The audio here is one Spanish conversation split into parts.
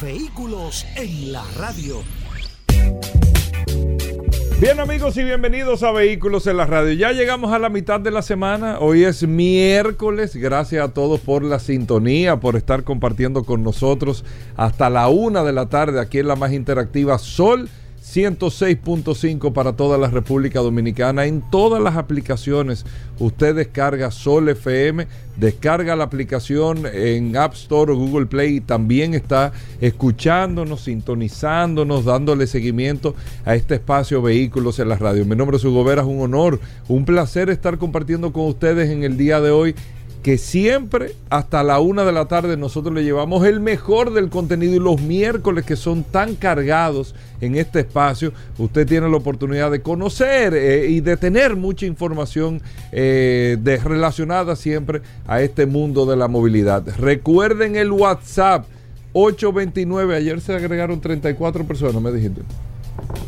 Vehículos en la radio. Bien amigos y bienvenidos a Vehículos en la Radio. Ya llegamos a la mitad de la semana. Hoy es miércoles. Gracias a todos por la sintonía, por estar compartiendo con nosotros hasta la una de la tarde aquí en la más interactiva Sol 106.5 para toda la República Dominicana. En todas las aplicaciones usted descarga Sol FM, descarga la aplicación en App Store o Google Play y también está escuchándonos, sintonizándonos, dándole seguimiento a este espacio Vehículos en la Radio. Mi nombre es Hugo Vera, es un honor, un placer estar compartiendo con ustedes en el día de hoy que siempre hasta la una de la tarde nosotros le llevamos el mejor del contenido y los miércoles que son tan cargados en este espacio, usted tiene la oportunidad de conocer eh, y de tener mucha información eh, relacionada siempre a este mundo de la movilidad. Recuerden el WhatsApp 829, ayer se agregaron 34 personas, me dijiste.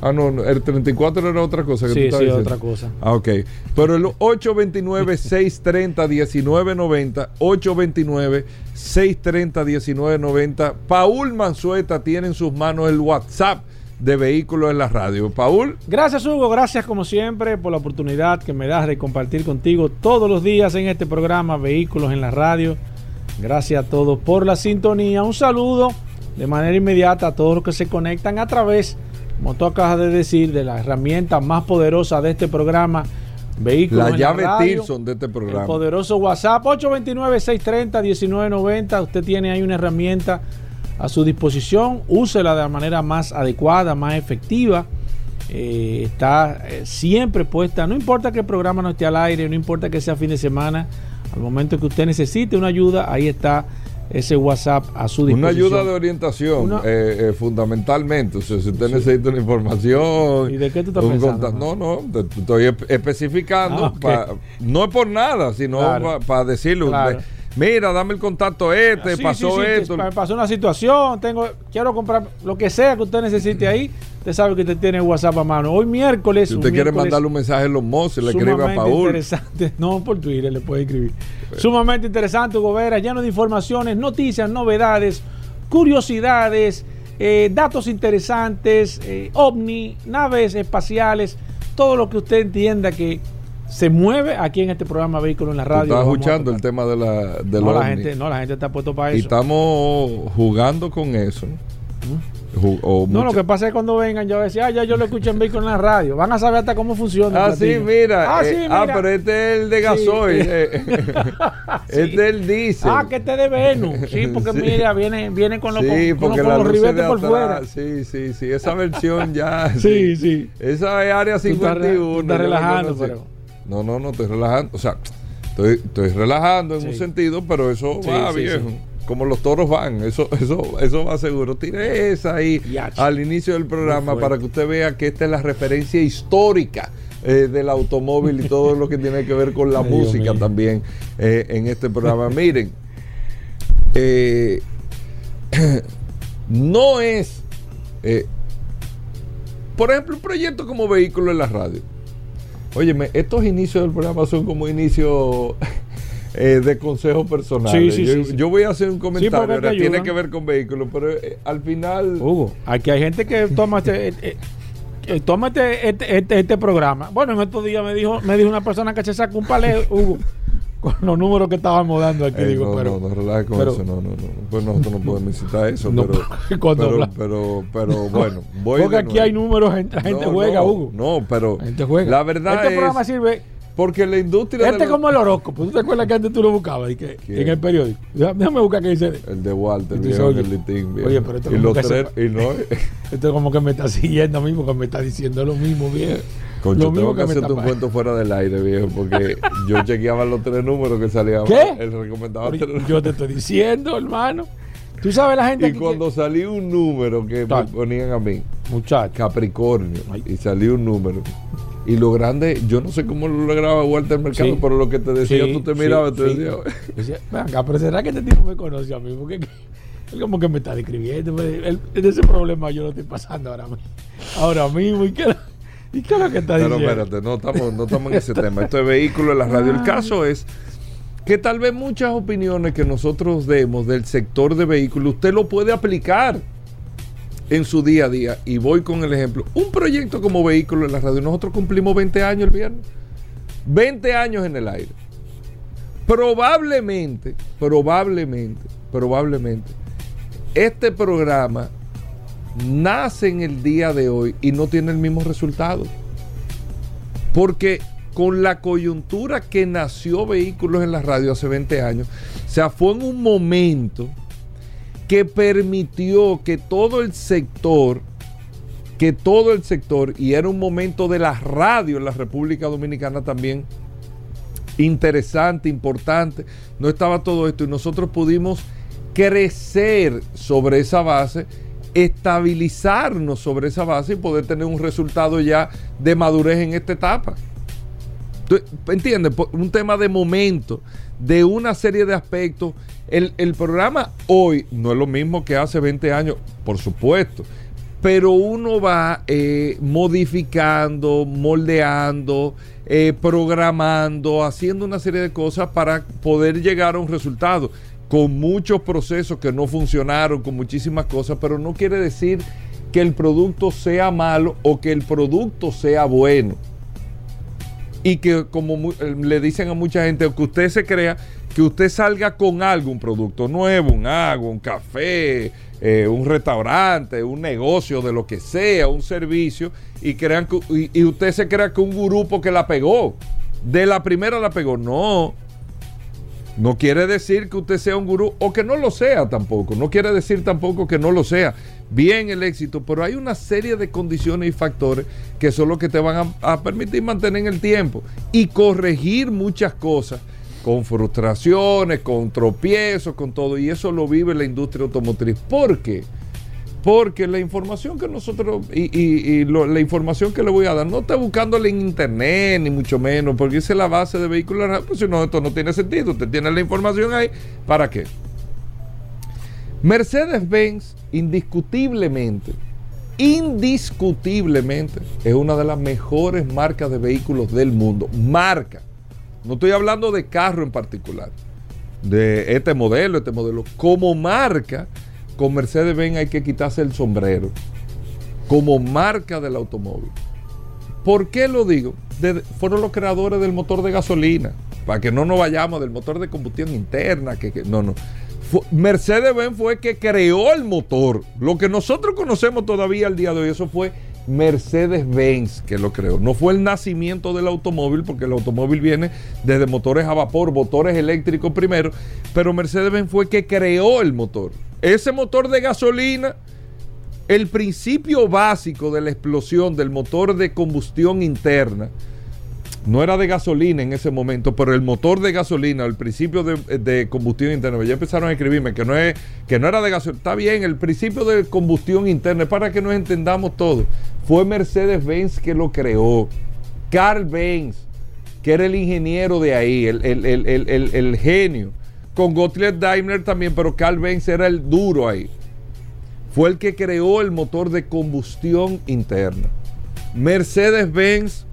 Ah, no, el 34 era otra cosa que sí, tú sí, otra cosa. Ah, ok. Pero el 829-630-1990, 829-630-1990, Paul Manzueta tiene en sus manos el WhatsApp de Vehículos en la Radio. Paul. Gracias, Hugo. Gracias, como siempre, por la oportunidad que me das de compartir contigo todos los días en este programa Vehículos en la Radio. Gracias a todos por la sintonía. Un saludo de manera inmediata a todos los que se conectan a través de como tú acabas de decir, de la herramienta más poderosa de este programa, Vehículos. La llave Tilson de este programa. El poderoso WhatsApp 829-630-1990. Usted tiene ahí una herramienta a su disposición. Úsela de la manera más adecuada, más efectiva. Eh, está eh, siempre puesta. No importa que el programa no esté al aire, no importa que sea fin de semana. Al momento que usted necesite una ayuda, ahí está ese WhatsApp a su disposición. Una ayuda de orientación, eh, eh, fundamentalmente. O sea, si usted necesita una información. ¿Y de qué tú estás pensando? No, no, estoy especificando. Ah, no es por nada, sino para decirle. Mira, dame el contacto este, pasó esto. Me pasó una situación, tengo, quiero comprar lo que sea que usted necesite ahí. Usted sabe que usted tiene WhatsApp a mano. Hoy miércoles. Si usted quiere mandarle un mensaje a los mozos, le escribe a Paul. interesante. No, por Twitter le puede escribir. Sumamente interesante, Hugo Vera, lleno de informaciones, noticias, novedades, curiosidades, eh, datos interesantes, eh, ovni, naves espaciales, todo lo que usted entienda que se mueve aquí en este programa Vehículo en la Radio. Estás escuchando el tema de la, de no, la gente, no, la gente está puesto para eso. Y estamos jugando con eso. no, lo que pasa es cuando vengan, yo decía, ah, ya yo lo escuché en Vehículo en la radio. Van a saber hasta cómo funciona. Ah, sí, mira. Ah, sí, eh, ah, pero este es el de gasoil. Eh. Este es el diésel. Ah, que este es de Venus. Sí, porque mira, viene, viene con, los sí, con, con, los ribetes por fuera. Sí, sí, sí. Esa versión ya. sí, sí, Esa es área 51. Está relajando, pero. No, no, no, estoy relajando. O sea, estoy, estoy relajando en un sentido, pero eso va, viejo. Como los toros van, eso, eso, eso va seguro. Tire esa ahí al inicio del programa para que usted vea que esta es la referencia histórica. Eh, del automóvil y todo lo que tiene que ver con la música también eh, en este programa. Miren, eh, no es, por ejemplo, un proyecto como vehículo en la radio. Óyeme, estos inicios del programa son como inicios eh, de consejos personales. yo, voy a hacer un comentario, tiene que ver con vehículos, pero eh, al final... Hugo, aquí hay gente que toma este, eh, toma este, este, este, este, programa. Bueno, en estos días me dijo, me dijo una persona que se sacó un palé, Hugo con los números que estábamos dando aquí. digo, no, pero, no, no relaje con eso, no, no, no. Pues nosotros no podemos citar eso, pero, pero, pero, pero, bueno, voy Porque aquí hay números, la gente juega, Hugo. No, pero la verdad este programa sirve porque la industria. Este es como el horóscopo. ¿Tú te acuerdas que antes tú lo buscabas y que, en el periódico? Déjame buscar qué dice. El de Walter, el viejo, oye, el litín, Oye, pero esto y los tres, y no. esto es como que me está siguiendo a mí porque me está diciendo lo mismo, viejo. Concho, tengo que, hacerte un cuento fuera del aire, viejo, porque yo chequeaba los tres números que salían. ¿Qué? Él recomendaba Yo te estoy diciendo, hermano. Tú sabes la gente Y cuando salió un número que me ponían a mí, Muchacho. Capricornio, Ay. y salió un número. Y lo grande, yo no sé cómo lo lograba Walter Mercado, Sí. pero lo que te decía, Sí, tú te mirabas y te sí. decías, Decía, "Ven acá, pero será que este tipo me conoce a mí, porque él como que me está describiendo. pues, él- ese problema yo lo estoy pasando ahora mismo. Ahora mismo, ¿y qué, y qué es lo que está Pero diciendo? espérate, no estamos, no estamos en ese tema. Esto es vehículo en la radio. El caso es que tal vez muchas opiniones que nosotros demos del sector de vehículos, usted lo puede aplicar en su día a día. Y voy con el ejemplo. Un proyecto como vehículo en la radio, nosotros cumplimos 20 años el viernes. 20 años en el aire. Probablemente, probablemente, probablemente, este programa nace en el día de hoy y no tiene el mismo resultado. Porque con la coyuntura que nació Vehículos en la Radio hace 20 años, o sea, fue en un momento que permitió que todo el sector, que todo el sector, y era un momento de la radio en la República Dominicana también, interesante, importante, no estaba todo esto y nosotros pudimos crecer sobre esa base, estabilizarnos sobre esa base y poder tener un resultado ya de madurez en esta etapa. ¿Tú ¿Entiendes? Un tema de momento, de una serie de aspectos. El, el programa hoy no es lo mismo que hace 20 años, por supuesto, pero uno va eh, modificando, moldeando, eh, programando, haciendo una serie de cosas para poder llegar a un resultado. Con muchos procesos que no funcionaron, con muchísimas cosas, pero no quiere decir que el producto sea malo o que el producto sea bueno. Y que como eh, le dicen a mucha gente que usted se crea que usted salga con algo, un producto nuevo, un agua, un café, eh, un restaurante, un negocio de lo que sea, un servicio y crean que, y usted se crea que un grupo que la pegó, de la primera la pegó, no. No quiere decir que usted sea un gurú o que no lo sea tampoco. No quiere decir tampoco que no lo sea. Bien el éxito, pero hay una serie de condiciones y factores que son los que te van a, permitir mantener en el tiempo y corregir muchas cosas con frustraciones, con tropiezos, con todo. Y eso lo vive la industria automotriz. ¿Por qué? Porque la información que nosotros, y, la información que le voy a dar, no está buscándola en internet, ni mucho menos, porque esa es la base de vehículos. Pues si no, esto no tiene sentido. Usted tiene la información ahí. ¿Para qué? Mercedes-Benz, indiscutiblemente, indiscutiblemente, es una de las mejores marcas de vehículos del mundo. Marca. No estoy hablando de carro en particular, de este modelo, este modelo. Como marca, con Mercedes-Benz hay que quitarse el sombrero. Como marca del automóvil. ¿Por qué lo digo? Fueron los creadores del motor de gasolina. Para que no nos vayamos del motor de combustión interna. Que, no, no. Mercedes-Benz fue que creó el motor. Lo que nosotros conocemos todavía al día de hoy, eso fue Mercedes-Benz que lo creó. No fue el nacimiento del automóvil, porque el automóvil viene desde motores a vapor, motores eléctricos primero, pero Mercedes-Benz fue que creó el motor. Ese motor de gasolina, el principio básico de la explosión del motor de combustión interna, no era de gasolina en ese momento, pero el motor de gasolina, el principio de, combustión interna, ya empezaron a escribirme que no, es, que no era de gasolina. Está bien, el principio de combustión interna, es para que nos entendamos todo. Fue Mercedes-Benz que lo creó. Carl Benz, que era el ingeniero de ahí, el genio. Con Gottlieb Daimler también, pero Carl Benz era el duro ahí. Fue el que creó el motor de combustión interna. Mercedes-Benz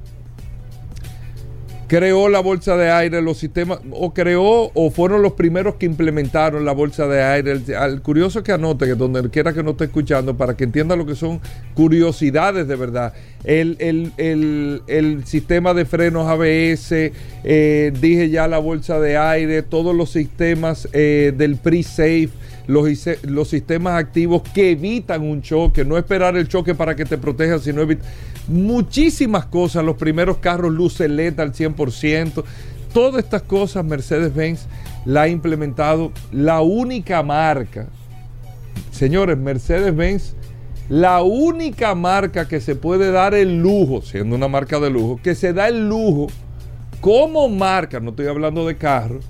creó la bolsa de aire, los sistemas, o creó o fueron los primeros que implementaron la bolsa de aire. El, al curioso que anote, que donde quiera que no esté escuchando, para que entienda lo que son curiosidades de verdad. El, el- el- sistema de frenos ABS, eh, dije ya la bolsa de aire, todos los sistemas eh, del pre-safe. Los, los sistemas activos que evitan un choque, no esperar el choque para que te proteja, sino evitar muchísimas cosas, los primeros carros luces LED al 100%, todas estas cosas Mercedes-Benz la ha implementado la única marca, señores, Mercedes-Benz, la única marca que se puede dar el lujo, siendo una marca de lujo, que se da el lujo como marca, no estoy hablando de carros,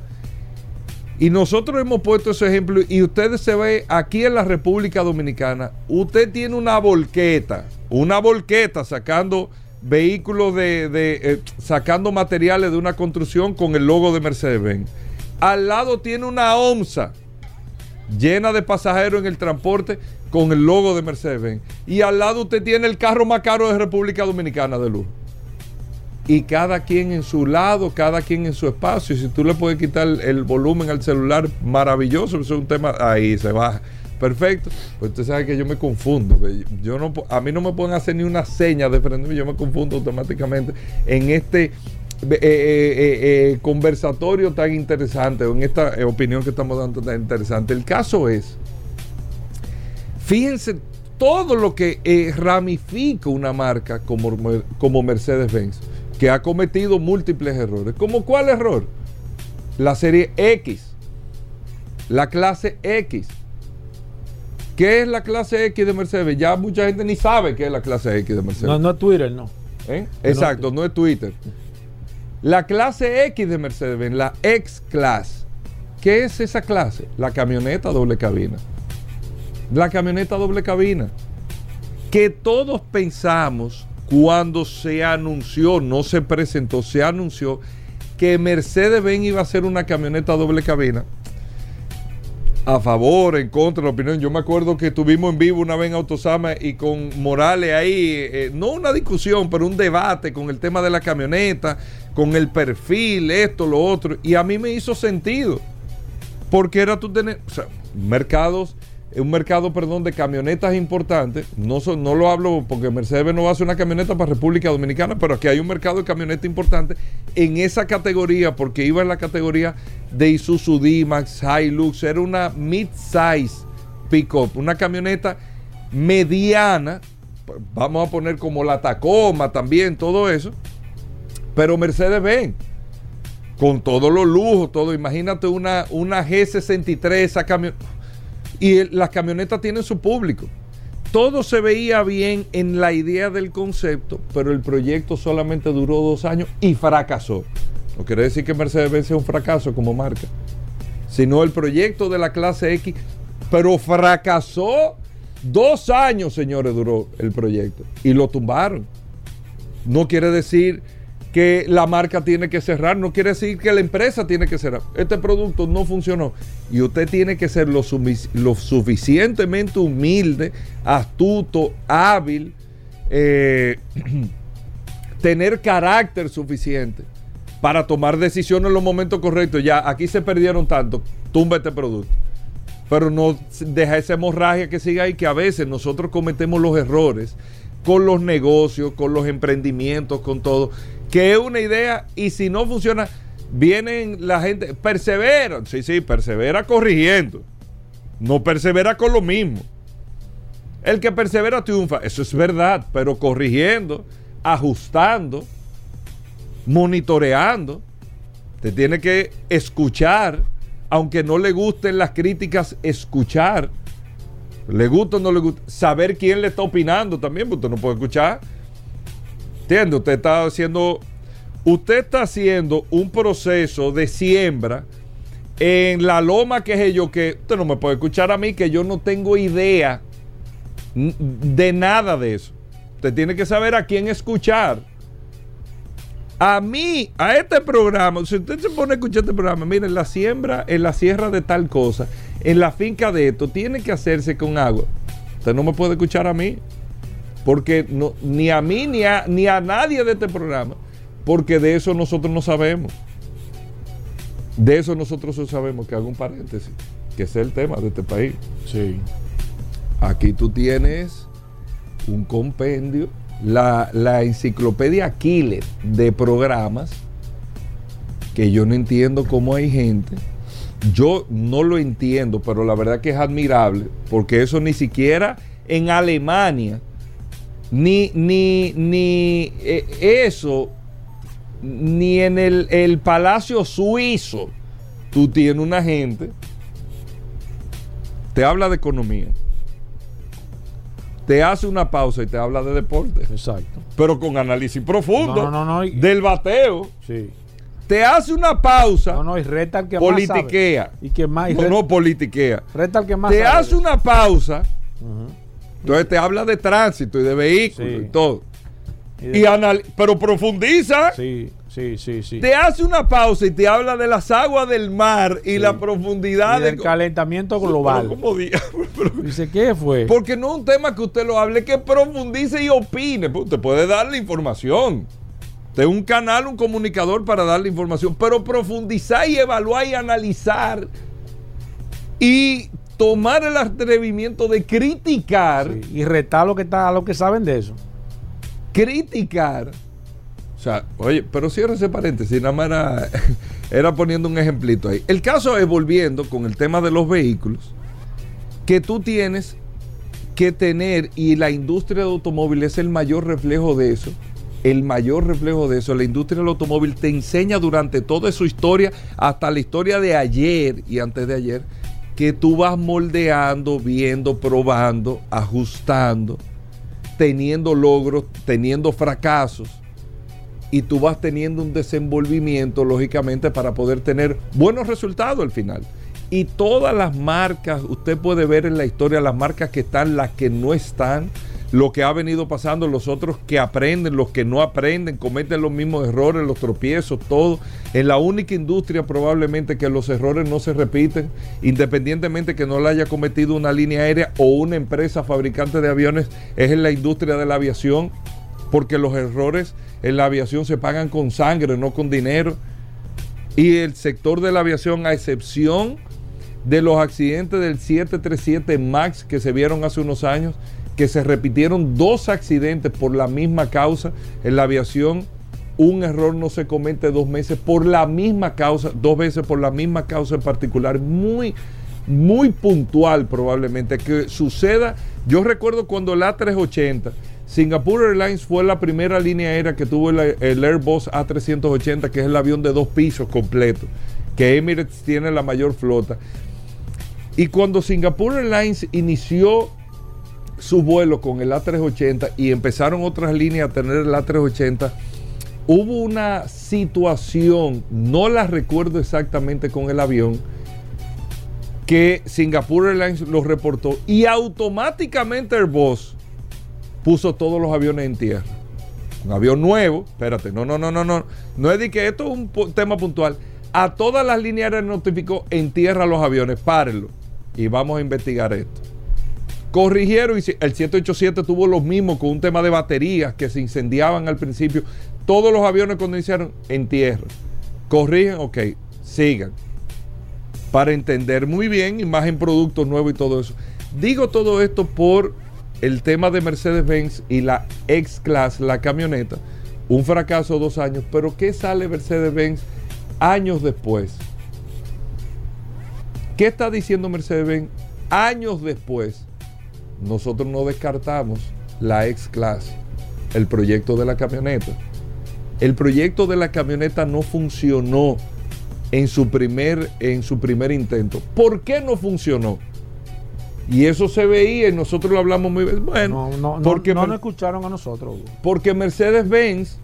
Y nosotros hemos puesto ese ejemplo y ustedes se ve aquí en la República Dominicana, usted tiene una volqueta, una volqueta sacando vehículos de, eh, sacando materiales de una construcción con el logo de Mercedes-Benz. Al lado tiene una OMSA llena de pasajeros en el transporte con el logo de Mercedes-Benz. Y al lado usted tiene el carro más caro de República Dominicana de lujo y cada quien en su lado, cada quien en su espacio. Y si tú le puedes quitar el volumen al celular, maravilloso, eso es un tema, ahí se baja. Perfecto. Pues usted sabe que yo me confundo. Yo no, a mí no me pueden hacer ni una seña de frente, yo me confundo automáticamente en este eh, eh, eh, conversatorio tan interesante, en esta opinión que estamos dando tan interesante. El caso es, fíjense todo lo que ramifica una marca como, como Mercedes-Benz que ha cometido múltiples errores. ¿Cómo cuál error? La serie X, la clase X. ¿Qué es la clase X de Mercedes? Ya mucha gente ni sabe qué es la clase X de Mercedes. No, no es Twitter, no. ¿Eh? Exacto, no, es Twitter. La clase X de Mercedes, la X-Class. ¿Qué es esa clase? La camioneta doble cabina. La camioneta doble cabina. Que todos pensamos cuando se anunció, no se presentó, se anunció que Mercedes-Benz iba a ser una camioneta doble cabina. A favor, en contra, la opinión. Yo me acuerdo que estuvimos en vivo una vez en Autosama y con Morales ahí, eh, no una discusión, pero un debate con el tema de la camioneta, con el perfil, esto, lo otro. Y a mí me hizo sentido. Porque era tú tener, o sea, mercados un mercado, perdón, de camionetas importantes. No, no lo hablo porque Mercedes no va a hacer una camioneta para República Dominicana, pero aquí hay un mercado de camioneta importante en esa categoría, porque iba en la categoría de Isuzu D-Max, Hilux, era una mid-size pickup, una camioneta mediana, vamos a poner como la Tacoma también, todo eso, pero Mercedes ven con todos los lujos, todo, imagínate una, una G63, esa camioneta y las camionetas tienen su público. Todo se veía bien en la idea del concepto, pero el proyecto solamente duró dos años y fracasó. No quiere decir que Mercedes-Benz sea un fracaso como marca, sino el proyecto de la clase X, pero fracasó. Dos años, señores, duró el proyecto y lo tumbaron. No quiere decir que la marca tiene que cerrar, no quiere decir que la empresa tiene que cerrar. Este producto no funcionó y usted tiene que ser lo, suficientemente humilde, astuto, hábil, eh, tener carácter suficiente para tomar decisiones en los momentos correctos. Ya, aquí se perdieron tanto, tumba este producto. Pero no deja esa hemorragia que siga ahí, que a veces nosotros cometemos los errores con los negocios, con los emprendimientos, con todo que es una idea y si no funciona, vienen la gente, persevera, sí, sí, persevera corrigiendo, no persevera con lo mismo. El que persevera triunfa, eso es verdad, pero corrigiendo, ajustando, monitoreando, te tiene que escuchar, aunque no le gusten las críticas, escuchar. Le gusta o no le gusta, saber quién le está opinando también, porque usted no puede escuchar ¿Entiende? Usted está haciendo, usted está haciendo un proceso de siembra en la loma que es yo que usted no me puede escuchar a mí que yo no tengo idea de nada de eso. Usted tiene que saber a quién escuchar. A mí, a este programa, si usted se pone a escuchar este programa, miren, la siembra en la sierra de tal cosa, en la finca de esto, tiene que hacerse con agua. Usted no me puede escuchar a mí porque no, ni a mí ni a, ni a nadie de este programa, porque de eso nosotros no sabemos. De eso nosotros no sabemos, que hago un paréntesis, que es el tema de este país. Sí. Aquí tú tienes un compendio, la, la enciclopedia Aquiles de programas, que yo no entiendo cómo hay gente. Yo no lo entiendo, pero la verdad que es admirable, porque eso ni siquiera en Alemania ni, ni, ni eh, eso, ni en el, palacio suizo, tú tienes una gente, te habla de economía, te hace una pausa y te habla de deporte. Exacto. Pero con análisis profundo no, no, del bateo. Sí. te hace una pausa, No, no, y reta al que politiquea. más sabe. Y que más. y no, no politiquea. reta al que más Te sabe. hace una pausa. Entonces te habla de tránsito y de vehículos Sí. y todo. Y de- Y anal- pero profundiza. Sí, sí, sí, sí. Te hace una pausa y te habla de las aguas del mar y Sí. la profundidad Y del de calentamiento global. Pero- Dice, ¿qué fue? Porque no es un tema que usted lo hable, que profundice y opine. Pues Usted puede darle información. De un canal, un comunicador para darle información. Pero profundizar y evaluar y analizar. Y tomar el atrevimiento de criticar. Sí, Y retar lo que está, a lo que saben de eso. Criticar. O sea, oye, pero cierra ese paréntesis, nada más era, era poniendo un ejemplito ahí. El caso es, volviendo con el tema de los vehículos, que tú tienes que tener, y la industria del automóvil es el mayor reflejo de eso, el mayor reflejo de eso, la industria del automóvil te enseña durante toda su historia, hasta la historia de ayer y antes de ayer, que tú vas moldeando, viendo, probando, ajustando, teniendo logros, teniendo fracasos, y tú vas teniendo un desenvolvimiento, lógicamente, para poder tener buenos resultados al final. Y todas las marcas, usted puede ver en la historia las marcas que están, las que no están, lo que ha venido pasando, los otros que aprenden, los que no aprenden, cometen los mismos errores, los tropiezos, todo. En la única industria probablemente que los errores no se repiten, independientemente que no la haya cometido una línea aérea o una empresa fabricante de aviones, es en la industria de la aviación, porque los errores en la aviación se pagan con sangre, no con dinero. Y el sector de la aviación, a excepción de los accidentes del 737 MAX que se vieron hace unos años, que se repitieron dos accidentes por la misma causa en la aviación, un error no se comete dos meses por la misma causa, dos veces por la misma causa en particular, muy, muy puntual probablemente, que suceda. Yo recuerdo cuando el A380, Singapore Airlines fue la primera línea aérea que tuvo el, el Airbus A380, que es el avión de dos pisos completo, que Emirates tiene la mayor flota. Y cuando Singapore Airlines inició su vuelo con el A380 y empezaron otras líneas a tener el A380, hubo una situación, no la recuerdo exactamente con el avión, que Singapore Airlines lo reportó y automáticamente Airbus puso todos los aviones en tierra. Un avión nuevo, espérate, no, no, no, no, no, no es de que esto es un tema puntual. A todas las líneas aéreas notificó en tierra los aviones, párenlo y vamos a investigar esto. Corrigieron y el 787 tuvo los mismos con un tema de baterías que se incendiaban al principio. Todos los aviones cuando iniciaron en tierra. Corrigen, ok, sigan. Para entender muy bien, y más en productos nuevos y todo eso. Digo todo esto por el tema de Mercedes-Benz y la X-Class, la camioneta. Un fracaso dos años, pero ¿qué sale Mercedes-Benz años después? ¿Qué está diciendo Mercedes-Benz años después? Nosotros no descartamos la X-Class, el proyecto de la camioneta. El proyecto de la camioneta no funcionó en su primer, en su primer intento. ¿Por qué no funcionó? Y eso se veía y nosotros lo hablamos muy bien. Bueno, No, no, no, porque, no Mer- nos escucharon a nosotros. Hugo. porque Mercedes-Benz,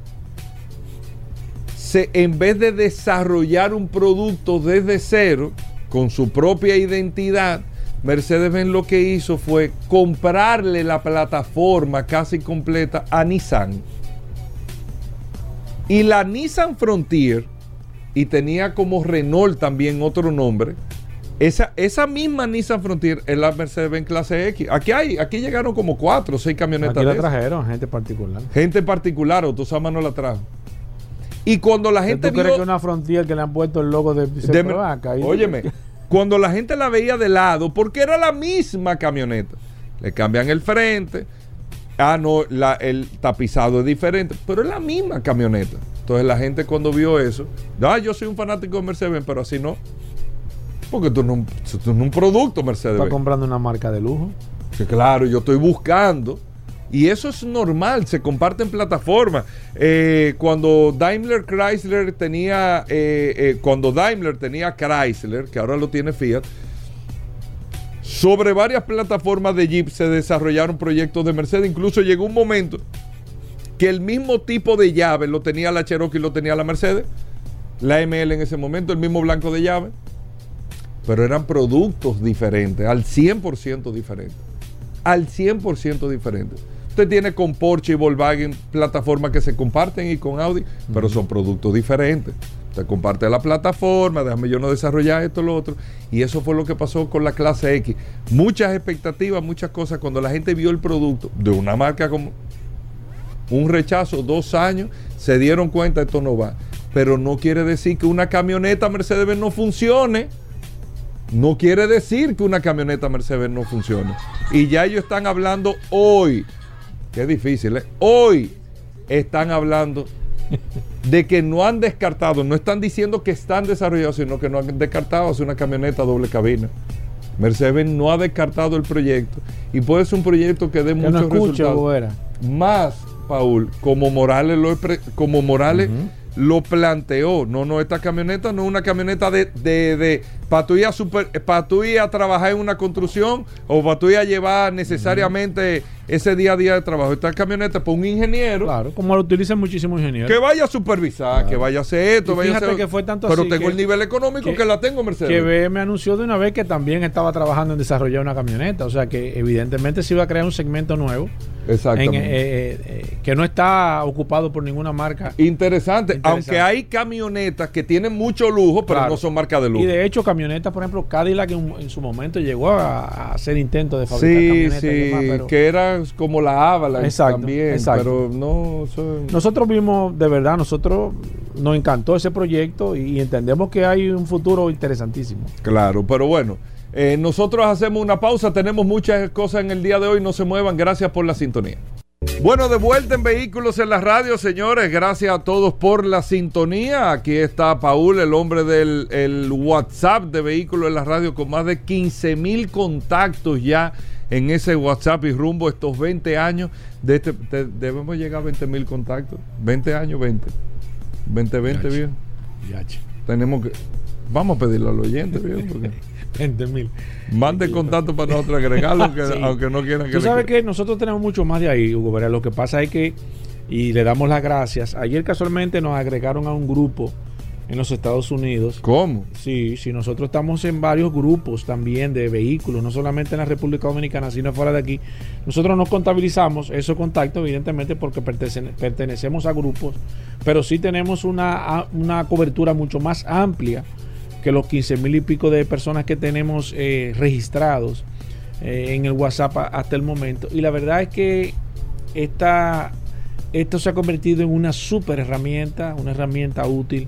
en vez de desarrollar un producto desde cero, con su propia identidad, Mercedes-Benz lo que hizo fue comprarle la plataforma casi completa a Nissan. Y la Nissan Frontier, y tenía como Renault también otro nombre, esa, esa misma Nissan Frontier es la Mercedes-Benz clase X. Aquí hay, aquí llegaron como cuatro o seis camionetas. Aquí la trajeron gente particular. Gente particular, Autosama no la trajo. Y cuando la gente ¿Tú crees que una Frontier que le han puesto el logo de, de- "Pero ven acá", y- óyeme, cuando la gente la veía de lado, porque era la misma camioneta, le cambian el frente. Ah, no, la- el tapizado es diferente, pero es la misma camioneta. Entonces la gente cuando vio eso, ah, yo soy un fanático de Mercedes, pero así no. Porque tú no, tú no es un producto Mercedes. Está comprando una marca de lujo. Que claro, yo estoy buscando. Y eso es normal, se comparten plataformas. Eh, cuando Daimler Chrysler tenía, eh, eh, cuando Daimler tenía Chrysler, que ahora lo tiene Fiat, sobre varias plataformas de Jeep se desarrollaron proyectos de Mercedes. Incluso llegó un momento que el mismo tipo de llave lo tenía la Cherokee y lo tenía la Mercedes. la ML en ese momento, el mismo blanco de llave, pero eran productos diferentes, al 100% diferentes. Al 100% diferentes. Usted tiene con Porsche y Volkswagen plataformas que se comparten y con Audi, pero son productos diferentes. Usted comparte la plataforma, déjame yo no desarrollar esto, lo otro. Y eso fue lo que pasó con la clase X. Muchas expectativas, muchas cosas. Cuando la gente vio el producto de una marca como un rechazo, dos años, se dieron cuenta esto no va. Pero no quiere decir que una camioneta Mercedes no funcione. No quiere decir que una camioneta Mercedes no funcione. Y ya ellos están hablando hoy Qué difícil, ¿eh? Hoy están hablando de que no han descartado, no están diciendo que están desarrollados, sino que no han descartado hacer una camioneta doble cabina. Mercedes no ha descartado el proyecto y puede ser un proyecto que dé muchos resultados. Más, Paul, como Morales lo como Morales lo planteó. No, no, esta camioneta no es una camioneta de, de, de para tú, ir a super, para tú ir a trabajar en una construcción o para tú ir a llevar necesariamente ese día a día de trabajo. Esta camioneta para un ingeniero. Claro, como lo utilizan muchísimos ingenieros. Que vaya a supervisar, que vaya a hacer esto, vaya a hacer. que fue tanto Pero tengo el nivel económico que, la tengo, Mercedes. Que me anunció de una vez que también estaba trabajando en desarrollar una camioneta. O sea que evidentemente se iba a crear un segmento nuevo. Exactamente. Eh, eh, eh, que no está ocupado por ninguna marca. Interesante. Aunque hay camionetas que tienen mucho lujo, pero no son marcas de lujo. Y de hecho, camionetas, por ejemplo, Cadillac en, en su momento llegó a, hacer intentos de fabricar camionetas. Sí, que era como la Avalanche también, pero no... Nosotros vimos, de verdad, nosotros nos encantó ese proyecto y entendemos que hay un futuro interesantísimo. Claro, pero bueno, eh, nosotros hacemos una pausa, tenemos muchas cosas en el día de hoy, no se muevan, gracias por la sintonía. Bueno, de vuelta en Vehículos en la Radio, señores. Gracias a todos por la sintonía. Aquí está Paul, el hombre del WhatsApp de Vehículos en la Radio, con más de 15 mil contactos ya en ese WhatsApp y rumbo estos 20 años. De este, debemos llegar a 20 mil contactos. 20 años, 20. 20, 20, bien. Tenemos que. Vamos a pedirlo al oyente, bien. 20 mil. Mande contacto para nosotros agregarlo, aunque no quieran que Tú sabes que nosotros tenemos mucho más de ahí, Hugo. Lo que pasa es que, y le damos las gracias, ayer casualmente nos agregaron a un grupo en los Estados Unidos. ¿Cómo? Sí, sí, nosotros estamos en varios grupos también de vehículos, no solamente en la República Dominicana, sino fuera de aquí. Nosotros no contabilizamos esos contactos, evidentemente, porque pertenecemos a grupos, pero sí tenemos una, una cobertura mucho más amplia que los 15 mil y pico de personas que tenemos eh, registrados eh, en el WhatsApp hasta el momento. Y la verdad es que esta, esto se ha convertido en una super herramienta, una herramienta útil,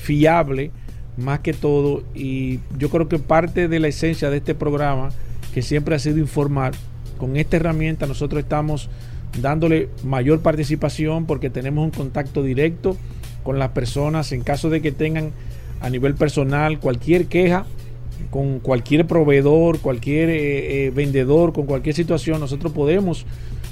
fiable, más que todo. Y yo creo que parte de la esencia de este programa, que siempre ha sido informar, con esta herramienta nosotros estamos dándole mayor participación porque tenemos un contacto directo con las personas en caso de que tengan a nivel personal, cualquier queja con cualquier proveedor, cualquier eh, eh, vendedor, con cualquier situación, nosotros podemos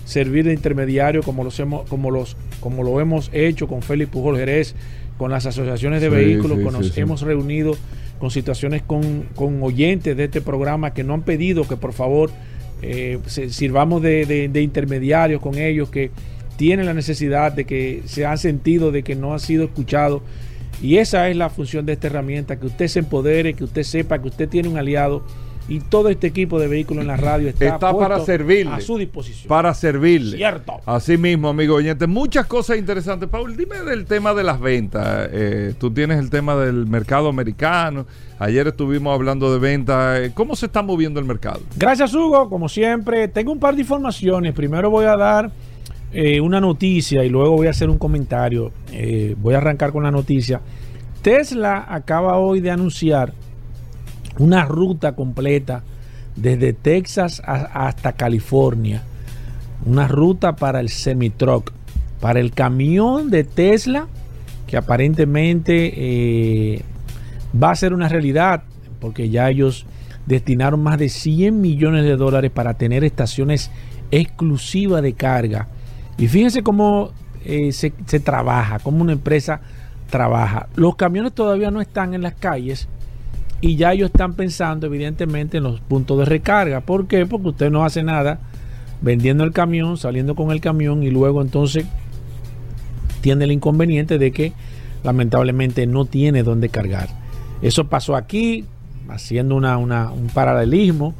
servir de intermediario como, los hemos, como, los, como lo hemos hecho con Félix Pujol Jerez, con las asociaciones de vehículos, con nos hemos reunido con situaciones con, con, oyentes de este programa que no han pedido que por favor eh, sirvamos de, de, de intermediarios con ellos, que tienen la necesidad de que se han sentido de que no ha sido escuchado y esa es la función de esta herramienta, que usted se empodere, que usted sepa que usted tiene un aliado y todo este equipo de vehículos en la radio está, para servirle. A su disposición. Para servirle. Cierto. Así mismo, amigo oyente. Muchas cosas interesantes. Paul, dime del tema de las ventas. Eh, tú tienes el tema del mercado americano. Ayer estuvimos hablando de ventas. Eh, ¿Cómo se está moviendo el mercado? Gracias, Hugo. Como siempre, tengo un par de informaciones. Primero voy a dar eh, una noticia y luego voy a hacer un comentario. Eh, voy a arrancar con la noticia. Tesla acaba hoy de anunciar una ruta completa desde Texas hasta California. Una ruta para el semi-truck, para el camión de Tesla, que aparentemente eh, va a ser una realidad, porque ya ellos destinaron más de 100 millones de dólares para tener estaciones exclusivas de carga y fíjense cómo eh, se, trabaja, cómo una empresa trabaja. Los camiones todavía no están en las calles y ya ellos están pensando evidentemente en los puntos de recarga. ¿Por qué? Porque usted no hace nada vendiendo el camión, saliendo con el camión y luego entonces tiene el inconveniente de que lamentablemente no tiene dónde cargar. Eso pasó aquí, haciendo una, una, un paralelismo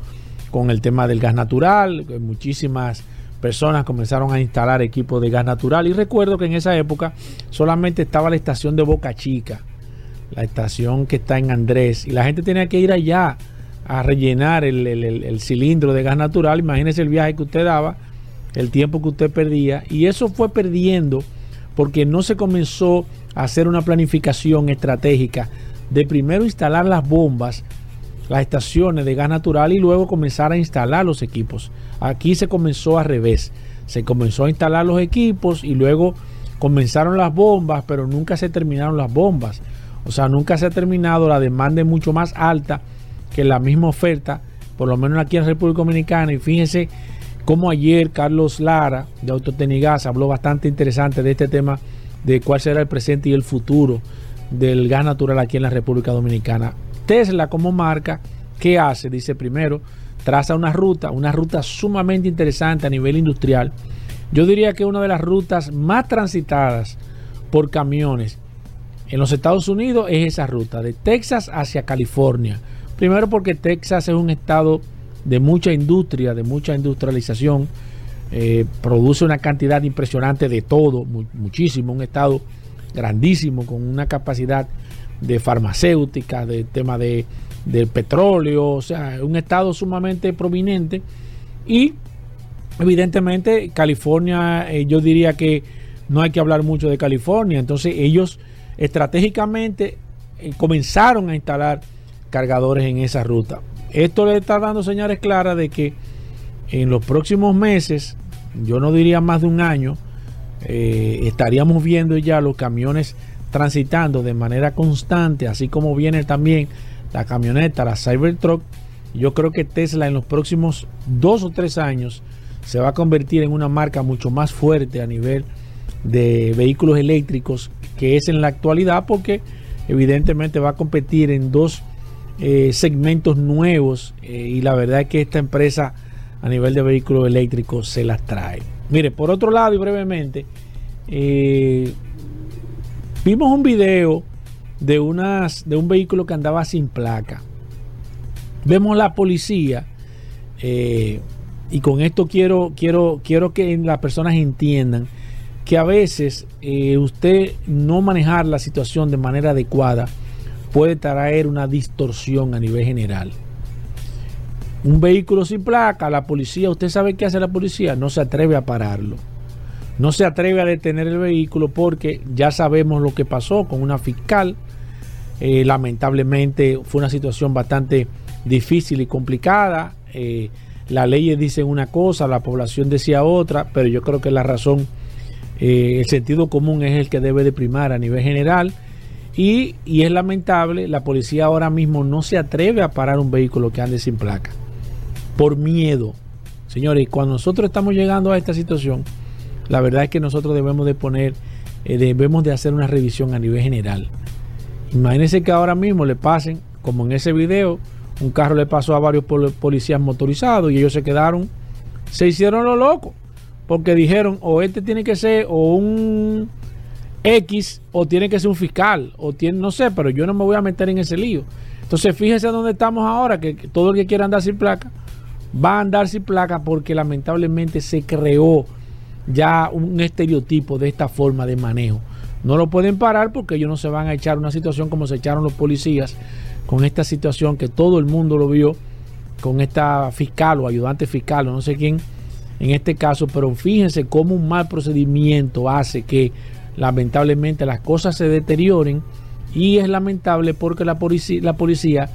con el tema del gas natural. Muchísimas personas comenzaron a instalar equipos de gas natural. Y recuerdo que en esa época solamente estaba la estación de Boca Chica, la estación que está en Andrés, y la gente tenía que ir allá a rellenar el, el cilindro de gas natural. Imagínese el viaje que usted daba, el tiempo que usted perdía, y eso fue perdiendo porque no se comenzó a hacer una planificación estratégica de primero instalar las bombas, las estaciones de gas natural y luego comenzar a instalar los equipos. Aquí se comenzó al revés. Se comenzó a instalar los equipos y luego comenzaron las bombas, pero nunca se terminaron las bombas. O sea, nunca se ha terminado, la demanda es mucho más alta que la misma oferta, por lo menos aquí en República Dominicana. Y fíjense cómo ayer Carlos Lara de Autotenigas habló bastante interesante de este tema de cuál será el presente y el futuro del gas natural aquí en la República Dominicana. Tesla como marca, ¿qué hace? Dice primero, traza una ruta, una ruta sumamente interesante a nivel industrial. Yo diría que una de las rutas más transitadas por camiones en los Estados Unidos es esa ruta, de Texas hacia California. Primero porque Texas es un estado de mucha industria, de mucha industrialización, eh, produce una cantidad impresionante de todo, muchísimo, un estado grandísimo, con una capacidad de farmacéutica, de tema de, del petróleo, o sea, un estado sumamente prominente. Y evidentemente California, eh, yo diría que no hay que hablar mucho de California, entonces ellos estratégicamente eh, comenzaron a instalar cargadores en esa ruta. Esto le está dando señales claras de que en los próximos meses, yo no diría más de un año, eh, estaríamos viendo ya los camiones transitando de manera constante, así como viene también la camioneta, la Cybertruck. Yo creo que Tesla en los próximos dos o tres años se va a convertir en una marca mucho más fuerte a nivel de vehículos eléctricos que es en la actualidad porque evidentemente va a competir en dos eh, segmentos nuevos eh, y la verdad es que esta empresa a nivel de vehículos eléctricos se las trae. Mire, por otro lado y brevemente, eh, vimos un video de, unas, de un vehículo que andaba sin placa. Vemos la policía eh, y con esto quiero, quiero, quiero que las personas entiendan que a veces eh, usted no manejar la situación de manera adecuada puede traer una distorsión a nivel general un vehículo sin placa, la policía, ¿usted sabe qué hace la policía? No se atreve a pararlo. No se atreve a detener el vehículo porque ya sabemos lo que pasó con una fiscal. Eh, lamentablemente fue una situación bastante difícil y complicada. Eh, las leyes dicen una cosa, la población decía otra, pero yo creo que la razón, eh, el sentido común es el que debe de primar a nivel general. Y, y es lamentable, la policía ahora mismo no se atreve a parar un vehículo que ande sin placa por miedo. Señores, cuando nosotros estamos llegando a esta situación, la verdad es que nosotros debemos de poner, eh, debemos de hacer una revisión a nivel general. Imagínense que ahora mismo le pasen, como en ese video, un carro le pasó a varios policías motorizados y ellos se quedaron, se hicieron lo loco, porque dijeron, o este tiene que ser o un X o tiene que ser un fiscal, o tiene, no sé, pero yo no me voy a meter en ese lío. Entonces fíjense dónde estamos ahora, que todo el que quiera andar sin placa, va a andar sin placa porque lamentablemente se creó ya un estereotipo de esta forma de manejo. No lo pueden parar porque ellos no se van a echar una situación como se echaron los policías con esta situación que todo el mundo lo vio con esta fiscal o ayudante fiscal o no sé quién en este caso, pero fíjense cómo un mal procedimiento hace que lamentablemente las cosas se deterioren y es lamentable porque la policía, la policía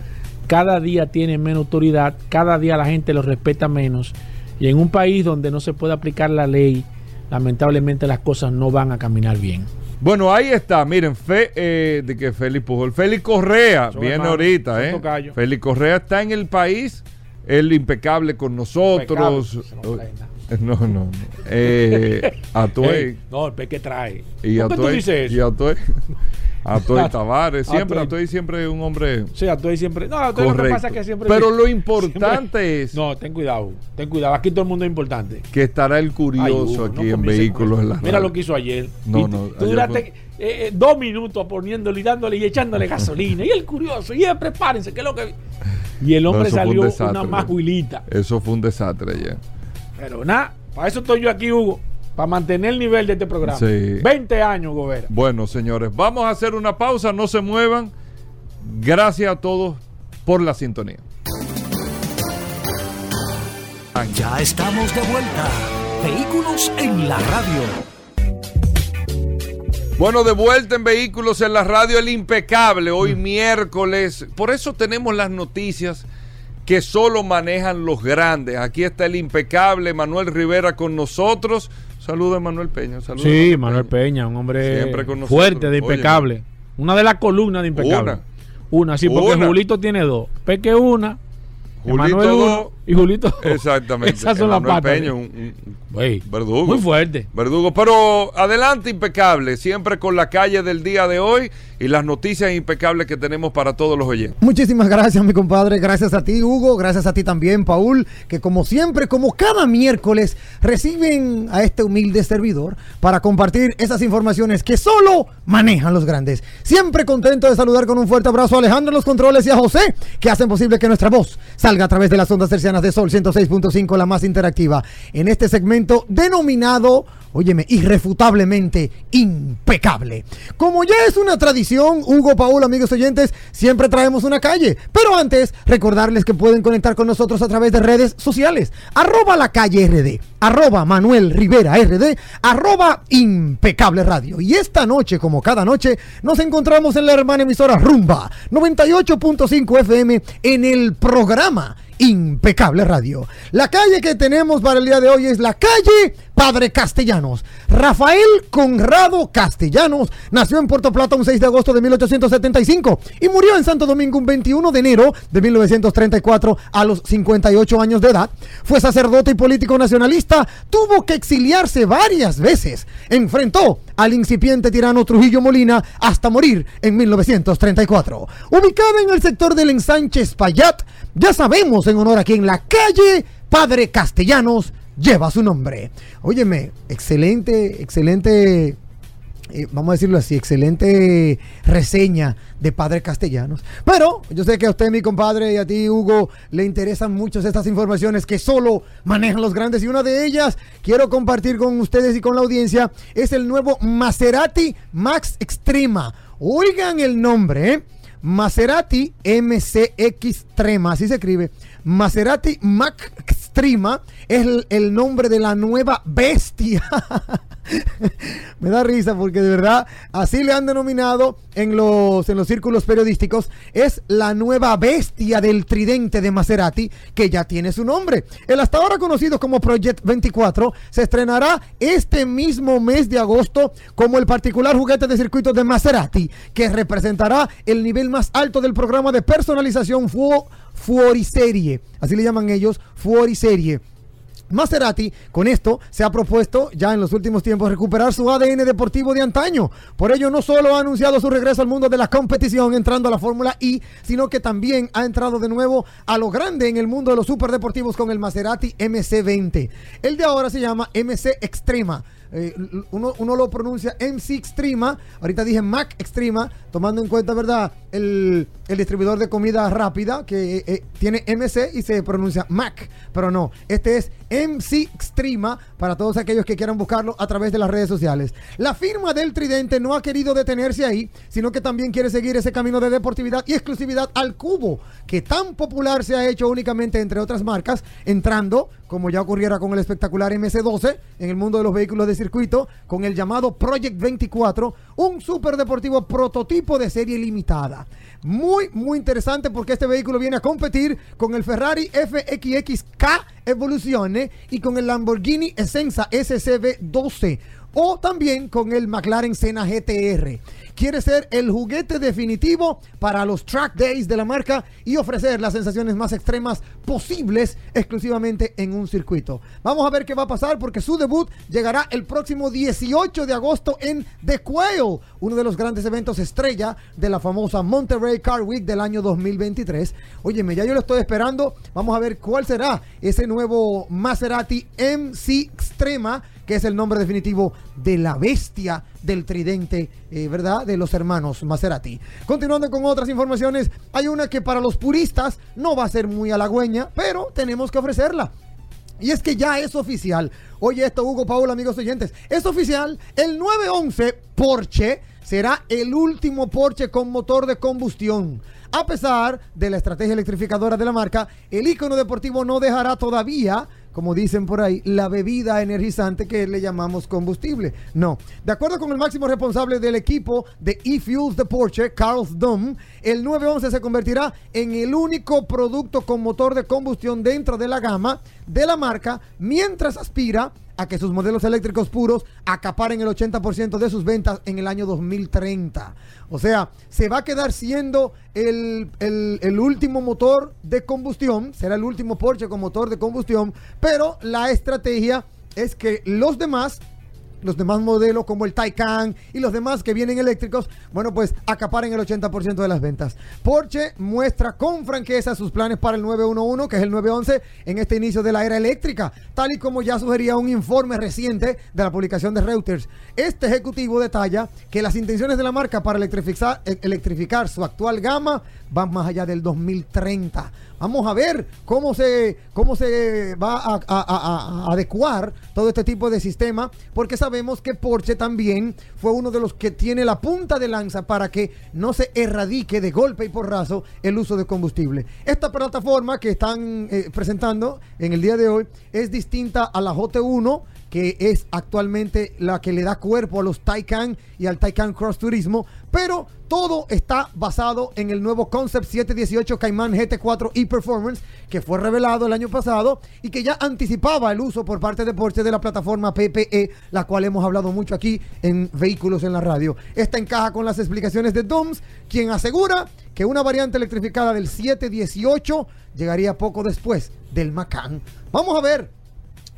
cada día tiene menos autoridad, cada día la gente lo respeta menos y en un país donde no se puede aplicar la ley, lamentablemente las cosas no van a caminar bien. Bueno, ahí está, miren, fe, eh, de que Félix Pujol, Félix Correa viene ahorita, ¿eh? Félix Correa está en el país, él impecable con nosotros. No, no, no. Eh, no, el que trae. Y ¿Por qué tú dices eso? Atoy Tavares, siempre, Atoy. Atoy siempre un hombre Sí, Atoy siempre. No, Atoy lo que pasa es que siempre. Pero lo importante siempre- es No, ten cuidado. Ten cuidado. Aquí todo el mundo es importante. que estará el Ay, curioso aquí no en vehículos en la Mira lo que hizo ayer. No, no, tú duraste fue- eh, eh, dos minutos poniéndole y dándole y echándole gasolina. y el curioso. Y él, prepárense, que es lo que. Y el hombre fue un salió desastre, una majuilita. Eso fue un desastre ayer. Pero nada, para eso estoy yo aquí, Hugo. Para mantener el nivel de este programa. Sí. 20 años, Gobera. Bueno, señores, vamos a hacer una pausa, no se muevan. Gracias a todos por la sintonía. Ya estamos de vuelta. Vehículos en la radio. Bueno, de vuelta en Vehículos en la Radio El Impecable, hoy miércoles. Por eso tenemos las noticias que solo manejan los grandes. Aquí está el impecable Manuel Rivera con nosotros. Saludos, Manuel Peña. Saludos, Sí, Manuel Peña, un hombre con fuerte, de impecable. Una de las columnas de impecable. Una. Una, sí, porque Una. Julito tiene dos. Peque una. Julito dos. uno y Julito. Exactamente. Esas son las Manuel patas. Peña, un- Verdugo. Muy fuerte. Verdugo, pero adelante impecable, siempre con la calle del día de hoy y las noticias impecables que tenemos para todos los oyentes. Muchísimas gracias, mi compadre. Gracias a ti, Hugo. Gracias a ti también, Paul, que como siempre, como cada miércoles, reciben a este humilde servidor para compartir esas informaciones que solo manejan los grandes. Siempre contento de saludar con un fuerte abrazo a Alejandro en los controles y a José, que hacen posible que nuestra voz salga a través de las ondas tercianas de Sol 106.5, la más interactiva, en este segmento denominado óyeme, irrefutablemente impecable. Como ya es una tradición, Hugo, Paul, amigos oyentes, siempre traemos una calle. Pero antes, recordarles que pueden conectar con nosotros a través de redes sociales. Arroba la calle RD, arroba Manuel Rivera RD, arroba impecable radio. Y esta noche, como cada noche, nos encontramos en la hermana emisora Rumba 98.5 FM en el programa Impecable Radio. La calle que tenemos para el día de hoy es la calle Padre Castellanos. Rafael Conrado Castellanos nació en Puerto Plata un 6 de agosto de 1875 y murió en Santo Domingo un 21 de enero de 1934 a los 58 años de edad. Fue sacerdote y político nacionalista, tuvo que exiliarse varias veces. Enfrentó al incipiente tirano Trujillo Molina hasta morir en 1934. Ubicada en el sector del ensanche Espaillat, ya sabemos en honor a quien la calle Padre Castellanos lleva su nombre. Óyeme, excelente, excelente, eh, vamos a decirlo así, excelente reseña de Padre Castellanos. Pero yo sé que a usted, mi compadre, y a ti, Hugo, le interesan mucho estas informaciones que solo manejan los grandes. Y una de ellas quiero compartir con ustedes y con la audiencia es el nuevo Maserati Max Extrema. Oigan el nombre, ¿eh? Maserati MCX Trema, así se escribe. Maserati Max Extrema es el, el nombre de la nueva bestia. Me da risa porque de verdad así le han denominado en los, en los círculos periodísticos. Es la nueva bestia del tridente de Maserati que ya tiene su nombre. El hasta ahora conocido como Project 24 se estrenará este mismo mes de agosto como el particular juguete de circuito de Maserati que representará el nivel más alto del programa de personalización Fuo, Fuoriserie. Así le llaman ellos, Fuoriserie. Maserati con esto se ha propuesto ya en los últimos tiempos recuperar su ADN deportivo de antaño. Por ello no solo ha anunciado su regreso al mundo de la competición entrando a la Fórmula I, sino que también ha entrado de nuevo a lo grande en el mundo de los superdeportivos con el Maserati MC20. El de ahora se llama MC Extrema. Eh, uno, uno, lo pronuncia MC Extrema, ahorita dije Mac Extrema, tomando en cuenta, ¿verdad? El, distribuidor de comida rápida que eh, eh, tiene MC y se pronuncia Mac, pero no, este es MC Extrema para todos aquellos que quieran buscarlo a través de las redes sociales. La firma del Tridente no ha querido detenerse ahí, sino que también quiere seguir ese camino de deportividad y exclusividad al cubo, que tan popular se ha hecho únicamente entre otras marcas, entrando, como ya ocurriera con el espectacular MC12 en el mundo de los vehículos de circuito, con el llamado Project 24, un superdeportivo prototipo de serie limitada. Muy, muy interesante porque este vehículo viene a competir con el Ferrari FXXK Evoluzione y con el Lamborghini Essenza SCV 12 o también con el McLaren Senna GTR. Quiere ser el juguete definitivo para los track days de la marca y ofrecer las sensaciones más extremas posibles exclusivamente en un circuito. Vamos a ver qué va a pasar porque su debut llegará el próximo 18 de agosto en The Quail, uno de los grandes eventos estrella de la famosa Monterrey Car Week del año 2023. Óyeme, ya yo lo estoy esperando. Vamos a ver cuál será ese nuevo Maserati MC Extrema que es el nombre definitivo de la bestia del tridente, eh, ¿verdad? De los hermanos Maserati. Continuando con otras informaciones, hay una que para los puristas no va a ser muy halagüeña, pero tenemos que ofrecerla. Y es que ya es oficial. Oye esto, Hugo Paul, amigos oyentes. Es oficial, el 911 Porsche será el último Porsche con motor de combustión. A pesar de la estrategia electrificadora de la marca, el icono deportivo no dejará todavía como dicen por ahí, la bebida energizante que le llamamos combustible. No. De acuerdo con el máximo responsable del equipo de eFuels de Porsche, Carl Dum, el 911 se convertirá en el único producto con motor de combustión dentro de la gama de la marca, mientras aspira que sus modelos eléctricos puros acaparen el 80% de sus ventas en el año 2030. O sea, se va a quedar siendo el, el, último motor de combustión, será el último Porsche con motor de combustión, pero la estrategia es que los demás los demás modelos como el Taycan y los demás que vienen eléctricos, bueno, pues acaparen el 80% de las ventas. Porsche muestra con franqueza sus planes para el 911, que es el 911, en este inicio de la era eléctrica, tal y como ya sugería un informe reciente de la publicación de Reuters. Este ejecutivo detalla que las intenciones de la marca para electrificar, electrificar su actual gama van más allá del 2030. Vamos a ver cómo se, cómo se va a, a, adecuar todo este tipo de sistema, porque sabemos que Porsche también fue uno de los que tiene la punta de lanza para que no se erradique de golpe y porrazo el uso de combustible. Esta plataforma que están eh, presentando en el día de hoy es distinta a la JT1 que es actualmente la que le da cuerpo a los Taycan y al Taycan Cross Turismo, pero todo está basado en el nuevo Concept 718 Cayman GT4 e-Performance que fue revelado el año pasado y que ya anticipaba el uso por parte de Porsche de la plataforma PPE, la cual hemos hablado mucho aquí en Vehículos en la Radio. Esta encaja con las explicaciones de Doms, quien asegura que una variante electrificada del 718 llegaría poco después del Macan. Vamos a ver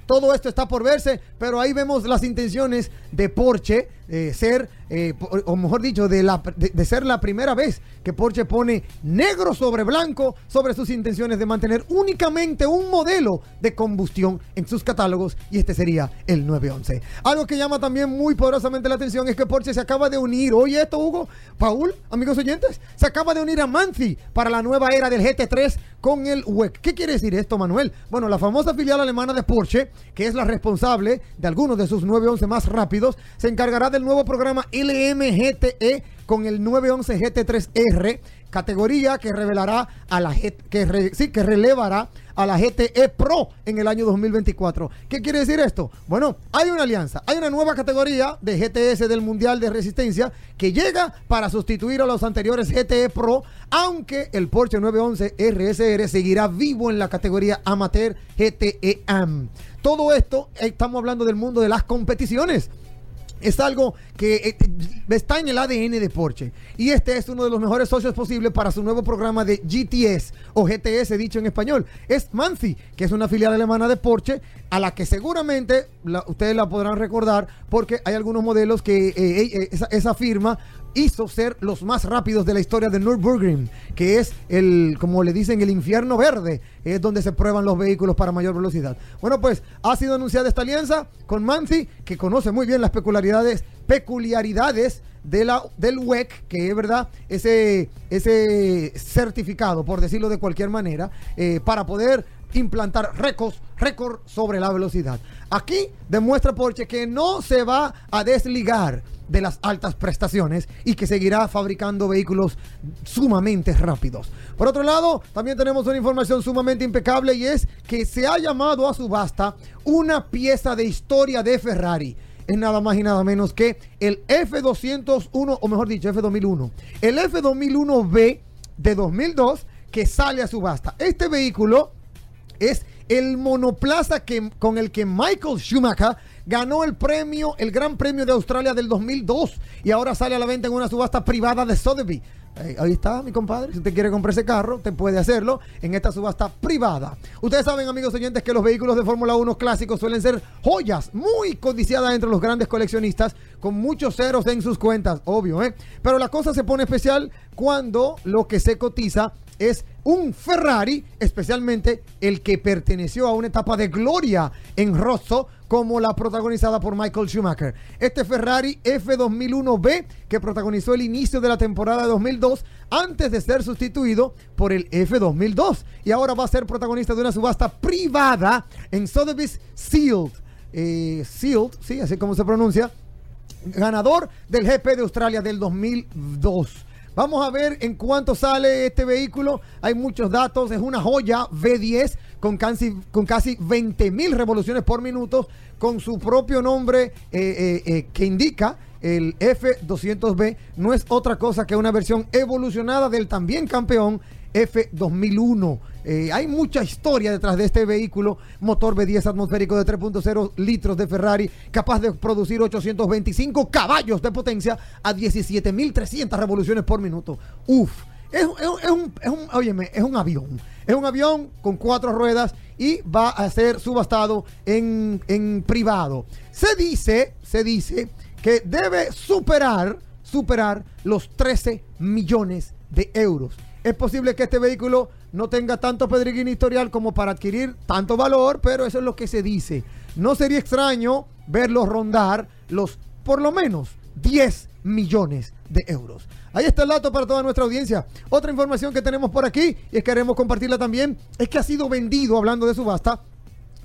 todo esto está por verse, pero ahí vemos las intenciones de Porsche eh, ser, eh, o mejor dicho, de, la, de, de, ser la primera vez que Porsche pone negro sobre blanco sobre sus intenciones de mantener únicamente un modelo de combustión en sus catálogos y este sería el 911. Algo que llama también muy poderosamente la atención es que Porsche se acaba de unir, oye esto Hugo, Paul, amigos oyentes, se acaba de unir a Manzi para la nueva era del GT3 con el WEC. ¿Qué quiere decir esto, Manuel? Bueno, la famosa filial alemana de Porsche, que es la responsable de algunos de sus 911 más rápidos, se encargará del nuevo programa LMGTE con el 911 GT3R, categoría que revelará a la que, sí, que relevará a la GTE Pro en el año 2024. ¿Qué quiere decir esto? Bueno, hay una alianza, hay una nueva categoría de GTS del Mundial de Resistencia que llega para sustituir a los anteriores GTE Pro, aunque el Porsche 911 RSR seguirá vivo en la categoría Amateur GTE AM. Todo esto, estamos hablando del mundo de las competiciones es algo que eh, está en el ADN de Porsche. Y este es uno de los mejores socios posibles para su nuevo programa de GTS o GTS, dicho en español. Es Manzi, que es una filial alemana de Porsche, a la que seguramente la, ustedes la podrán recordar porque hay algunos modelos que eh, eh, esa, firma hizo ser los más rápidos de la historia de Nürburgring, que es el, como le dicen, el infierno verde, es donde se prueban los vehículos para mayor velocidad. Bueno, pues ha sido anunciada esta alianza con Manzi, que conoce muy bien las peculiaridades, peculiaridades de la, del WEC, que es verdad, ese, ese certificado, por decirlo de cualquier manera, eh, para poder implantar récords, récord sobre la velocidad. Aquí demuestra Porsche que no se va a desligar de las altas prestaciones y que seguirá fabricando vehículos sumamente rápidos. Por otro lado, también tenemos una información sumamente impecable y es que se ha llamado a subasta una pieza de historia de Ferrari. Es nada más y nada menos que el F201, o mejor dicho, F2001. El F2001B de 2002 que sale a subasta. Este vehículo es el monoplaza que, con el que Michael Schumacher ganó el premio, el Gran Premio de Australia del 2002 y ahora sale a la venta en una subasta privada de Sotheby. Eh, ahí está, mi compadre. Si usted quiere comprar ese carro, te puede hacerlo en esta subasta privada. Ustedes saben, amigos oyentes, que los vehículos de Fórmula 1 clásicos suelen ser joyas muy codiciadas entre los grandes coleccionistas, con muchos ceros en sus cuentas, obvio, ¿eh? Pero la cosa se pone especial cuando lo que se cotiza es un Ferrari, especialmente el que perteneció a una etapa de gloria en Rosso, como la protagonizada por Michael Schumacher. Este Ferrari F2001B, que protagonizó el inicio de la temporada de 2002, antes de ser sustituido por el F2002. Y ahora va a ser protagonista de una subasta privada en Sotheby's Sealed. Eh, Sealed, sí, así como se pronuncia. Ganador del GP de Australia del 2002. Vamos a ver en cuánto sale este vehículo. Hay muchos datos. Es una joya V10 con casi, con casi 20 mil revoluciones por minuto, con su propio nombre eh, eh, eh, que indica el F200B. No es otra cosa que una versión evolucionada del también campeón F2001. Eh, hay mucha historia detrás de este vehículo, motor V10 atmosférico de 3.0 litros de Ferrari, capaz de producir 825 caballos de potencia a 17.300 revoluciones por minuto. Uf, es, un, es un- óyeme, es un avión. Es un avión con cuatro ruedas y va a ser subastado en, en privado. Se dice, se dice que debe superar, superar los 13 millones de euros. Es posible que este vehículo no tenga tanto pedreguín historial como para adquirir tanto valor, pero eso es lo que se dice. No sería extraño verlo rondar los por lo menos 10 millones de euros. Ahí está el dato para toda nuestra audiencia. Otra información que tenemos por aquí y queremos compartirla también es que ha sido vendido, hablando de subasta,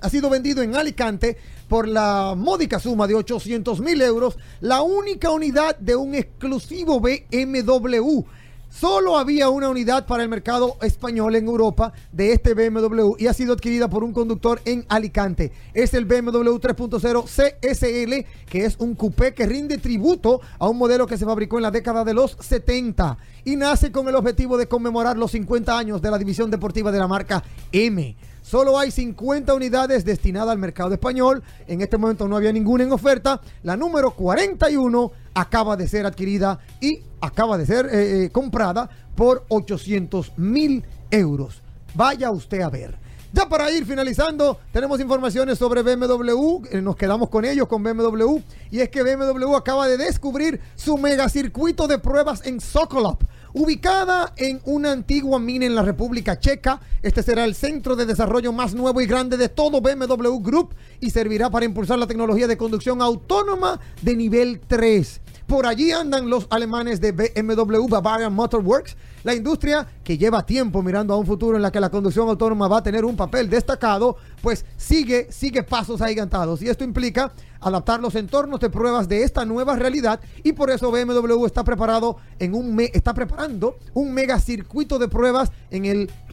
ha sido vendido en Alicante por la módica suma de 800 mil euros, la única unidad de un exclusivo BMW. Solo había una unidad para el mercado español en Europa de este BMW y ha sido adquirida por un conductor en Alicante. Es el BMW 3.0 CSL, que es un coupé que rinde tributo a un modelo que se fabricó en la década de los 70 y nace con el objetivo de conmemorar los 50 años de la división deportiva de la marca M. Solo hay 50 unidades destinadas al mercado español. En este momento no había ninguna en oferta. La número 41 acaba de ser adquirida y acaba de ser eh, eh, comprada por 800 mil euros. Vaya usted a ver. Ya para ir finalizando, tenemos informaciones sobre BMW. eh, Nos quedamos con ellos, con BMW. Y es que BMW acaba de descubrir su megacircuito de pruebas en Sokolov. Ubicada en una antigua mina en la República Checa, este será el centro de desarrollo más nuevo y grande de todo BMW Group y servirá para impulsar la tecnología de conducción autónoma de nivel 3. Por allí andan los alemanes de BMW Bavarian Motor Works, la industria que lleva tiempo mirando a un futuro en la que la conducción autónoma va a tener un papel destacado, pues sigue, sigue pasos agigantados. Y esto implica adaptar los entornos de pruebas de esta nueva realidad y por eso BMW está preparado en un me- está preparando un mega circuito de pruebas en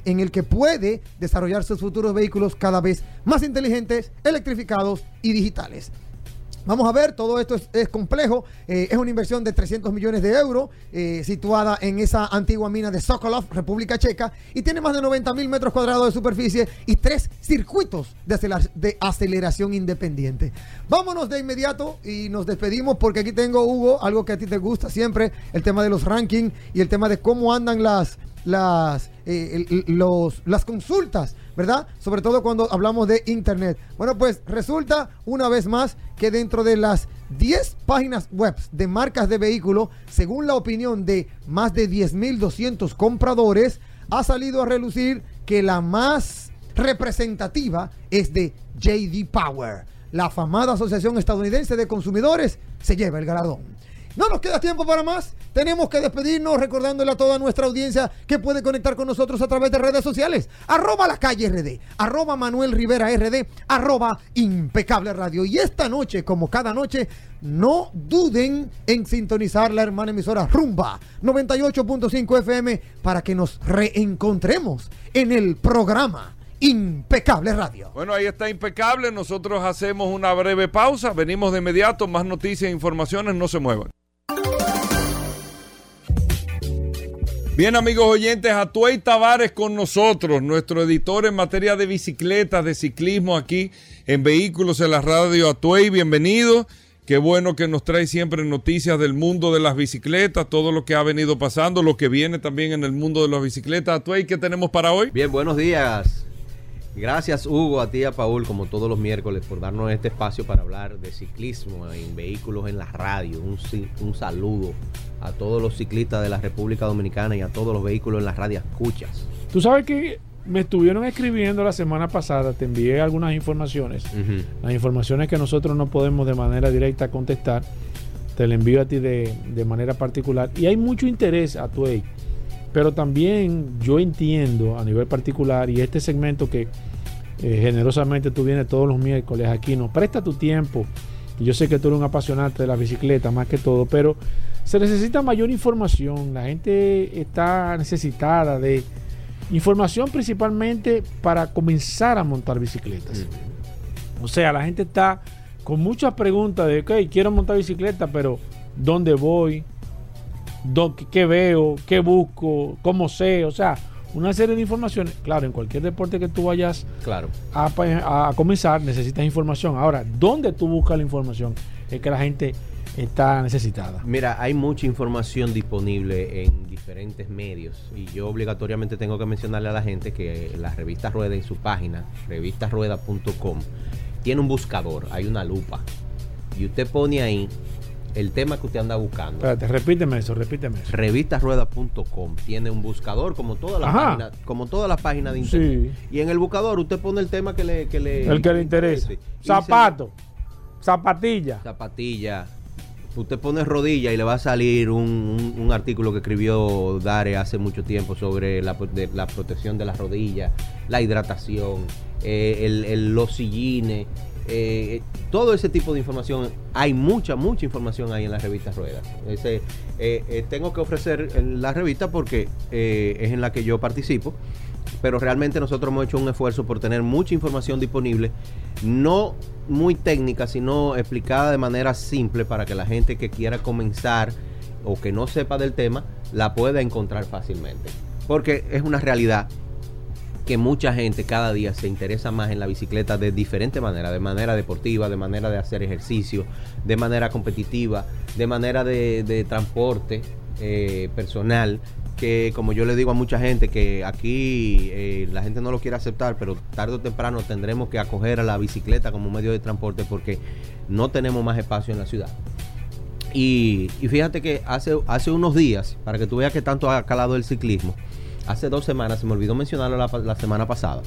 el que puede desarrollar sus futuros vehículos cada vez más inteligentes, electrificados y digitales. Vamos a ver, todo esto es, complejo. eh, es una inversión de 300 millones de euros eh, situada en esa antigua mina de Sokolov, República Checa, y tiene más de 90 mil metros cuadrados de superficie y tres circuitos de, de aceleración independiente. Vámonos de inmediato y nos despedimos porque aquí tengo, Hugo, algo que a ti te gusta siempre, el tema de los rankings y el tema de cómo andan las, las, eh, los, las consultas, ¿verdad? Sobre todo cuando hablamos de Internet. Bueno, pues resulta una vez más que dentro de las 10 páginas web de marcas de vehículos, según la opinión de más de 10.200 compradores, ha salido a relucir que la más representativa es de JD Power. La afamada Asociación Estadounidense de Consumidores se lleva el galardón. No nos queda tiempo para más. Tenemos que despedirnos recordándole a toda nuestra audiencia que puede conectar con nosotros a través de redes sociales. Arroba la calle RD, arroba Manuel Rivera RD, arroba impecable radio. Y esta noche, como cada noche, no duden en sintonizar la hermana emisora Rumba 98.5 FM para que nos reencontremos en el programa Impecable Radio. Bueno, ahí está impecable. Nosotros hacemos una breve pausa. Venimos de inmediato. Más noticias e informaciones. No se muevan. Bien, amigos oyentes, Atuey Tavares con nosotros, nuestro editor en materia de bicicletas, de ciclismo aquí en Vehículos en la Radio Atuey. Bienvenido. Qué bueno que nos trae siempre noticias del mundo de las bicicletas, todo lo que ha venido pasando, lo que viene también en el mundo de las bicicletas. Atuey, ¿qué tenemos para hoy? Bien, buenos días. Gracias Hugo, a ti y a Paul, como todos los miércoles, por darnos este espacio para hablar de ciclismo en vehículos en la radio. Un, un saludo a todos los ciclistas de la República Dominicana y a todos los vehículos en la radio. Escuchas. Tú sabes que me estuvieron escribiendo la semana pasada, te envié algunas informaciones, las informaciones que nosotros no podemos de manera directa contestar, te las envío a ti de, manera particular. Y hay mucho interés a tu pero también yo entiendo a nivel particular y este segmento que eh, generosamente tú vienes todos los miércoles aquí, nos presta tu tiempo. Yo sé que tú eres un apasionante de la bicicleta más que todo, pero se necesita mayor información. La gente está necesitada de información principalmente para comenzar a montar bicicletas. O sea, la gente está con muchas preguntas de, ok, quiero montar bicicleta, pero ¿dónde voy? ¿Qué veo? ¿Qué busco? ¿Cómo sé? O sea, una serie de informaciones. Claro, en cualquier deporte que tú vayas claro. a, comenzar, necesitas información. Ahora, ¿dónde tú buscas la información? Es que la gente está necesitada. Mira, hay mucha información disponible en diferentes medios y yo obligatoriamente tengo que mencionarle a la gente que la revista Rueda en su página, revistasrueda.com, tiene un buscador, hay una lupa y usted pone ahí el tema que usted anda buscando. Espérate, repíteme eso, repíteme eso. Revistasrueda.com tiene un buscador como todas las páginas, como todas las páginas de internet. Y en el buscador usted pone el tema que le, que le el que le interese. Zapato, zapatilla. Zapatilla. Usted pone rodilla y le va a salir un, artículo que escribió Dare hace mucho tiempo sobre la, la protección de las rodillas, la hidratación, eh, el, los sillines, eh, todo ese tipo de información, hay mucha, mucha información ahí en la revista Ruedas. Ese, eh, eh, tengo que ofrecer la revista porque es en la que yo participo, pero realmente nosotros hemos hecho un esfuerzo por tener mucha información disponible, no muy técnica, sino explicada de manera simple para que la gente que quiera comenzar o que no sepa del tema la pueda encontrar fácilmente. Porque es una realidad que mucha gente cada día se interesa más en la bicicleta de diferente manera, de manera deportiva, de manera de hacer ejercicio, de manera competitiva, de manera de, transporte eh, personal, que como yo le digo a mucha gente que aquí eh, la gente no lo quiere aceptar, pero tarde o temprano tendremos que acoger a la bicicleta como medio de transporte porque no tenemos más espacio en la ciudad. Y, fíjate que hace, hace unos días, para que tú veas que tanto ha calado el ciclismo, hace dos semanas, se me olvidó mencionarlo la, semana pasada,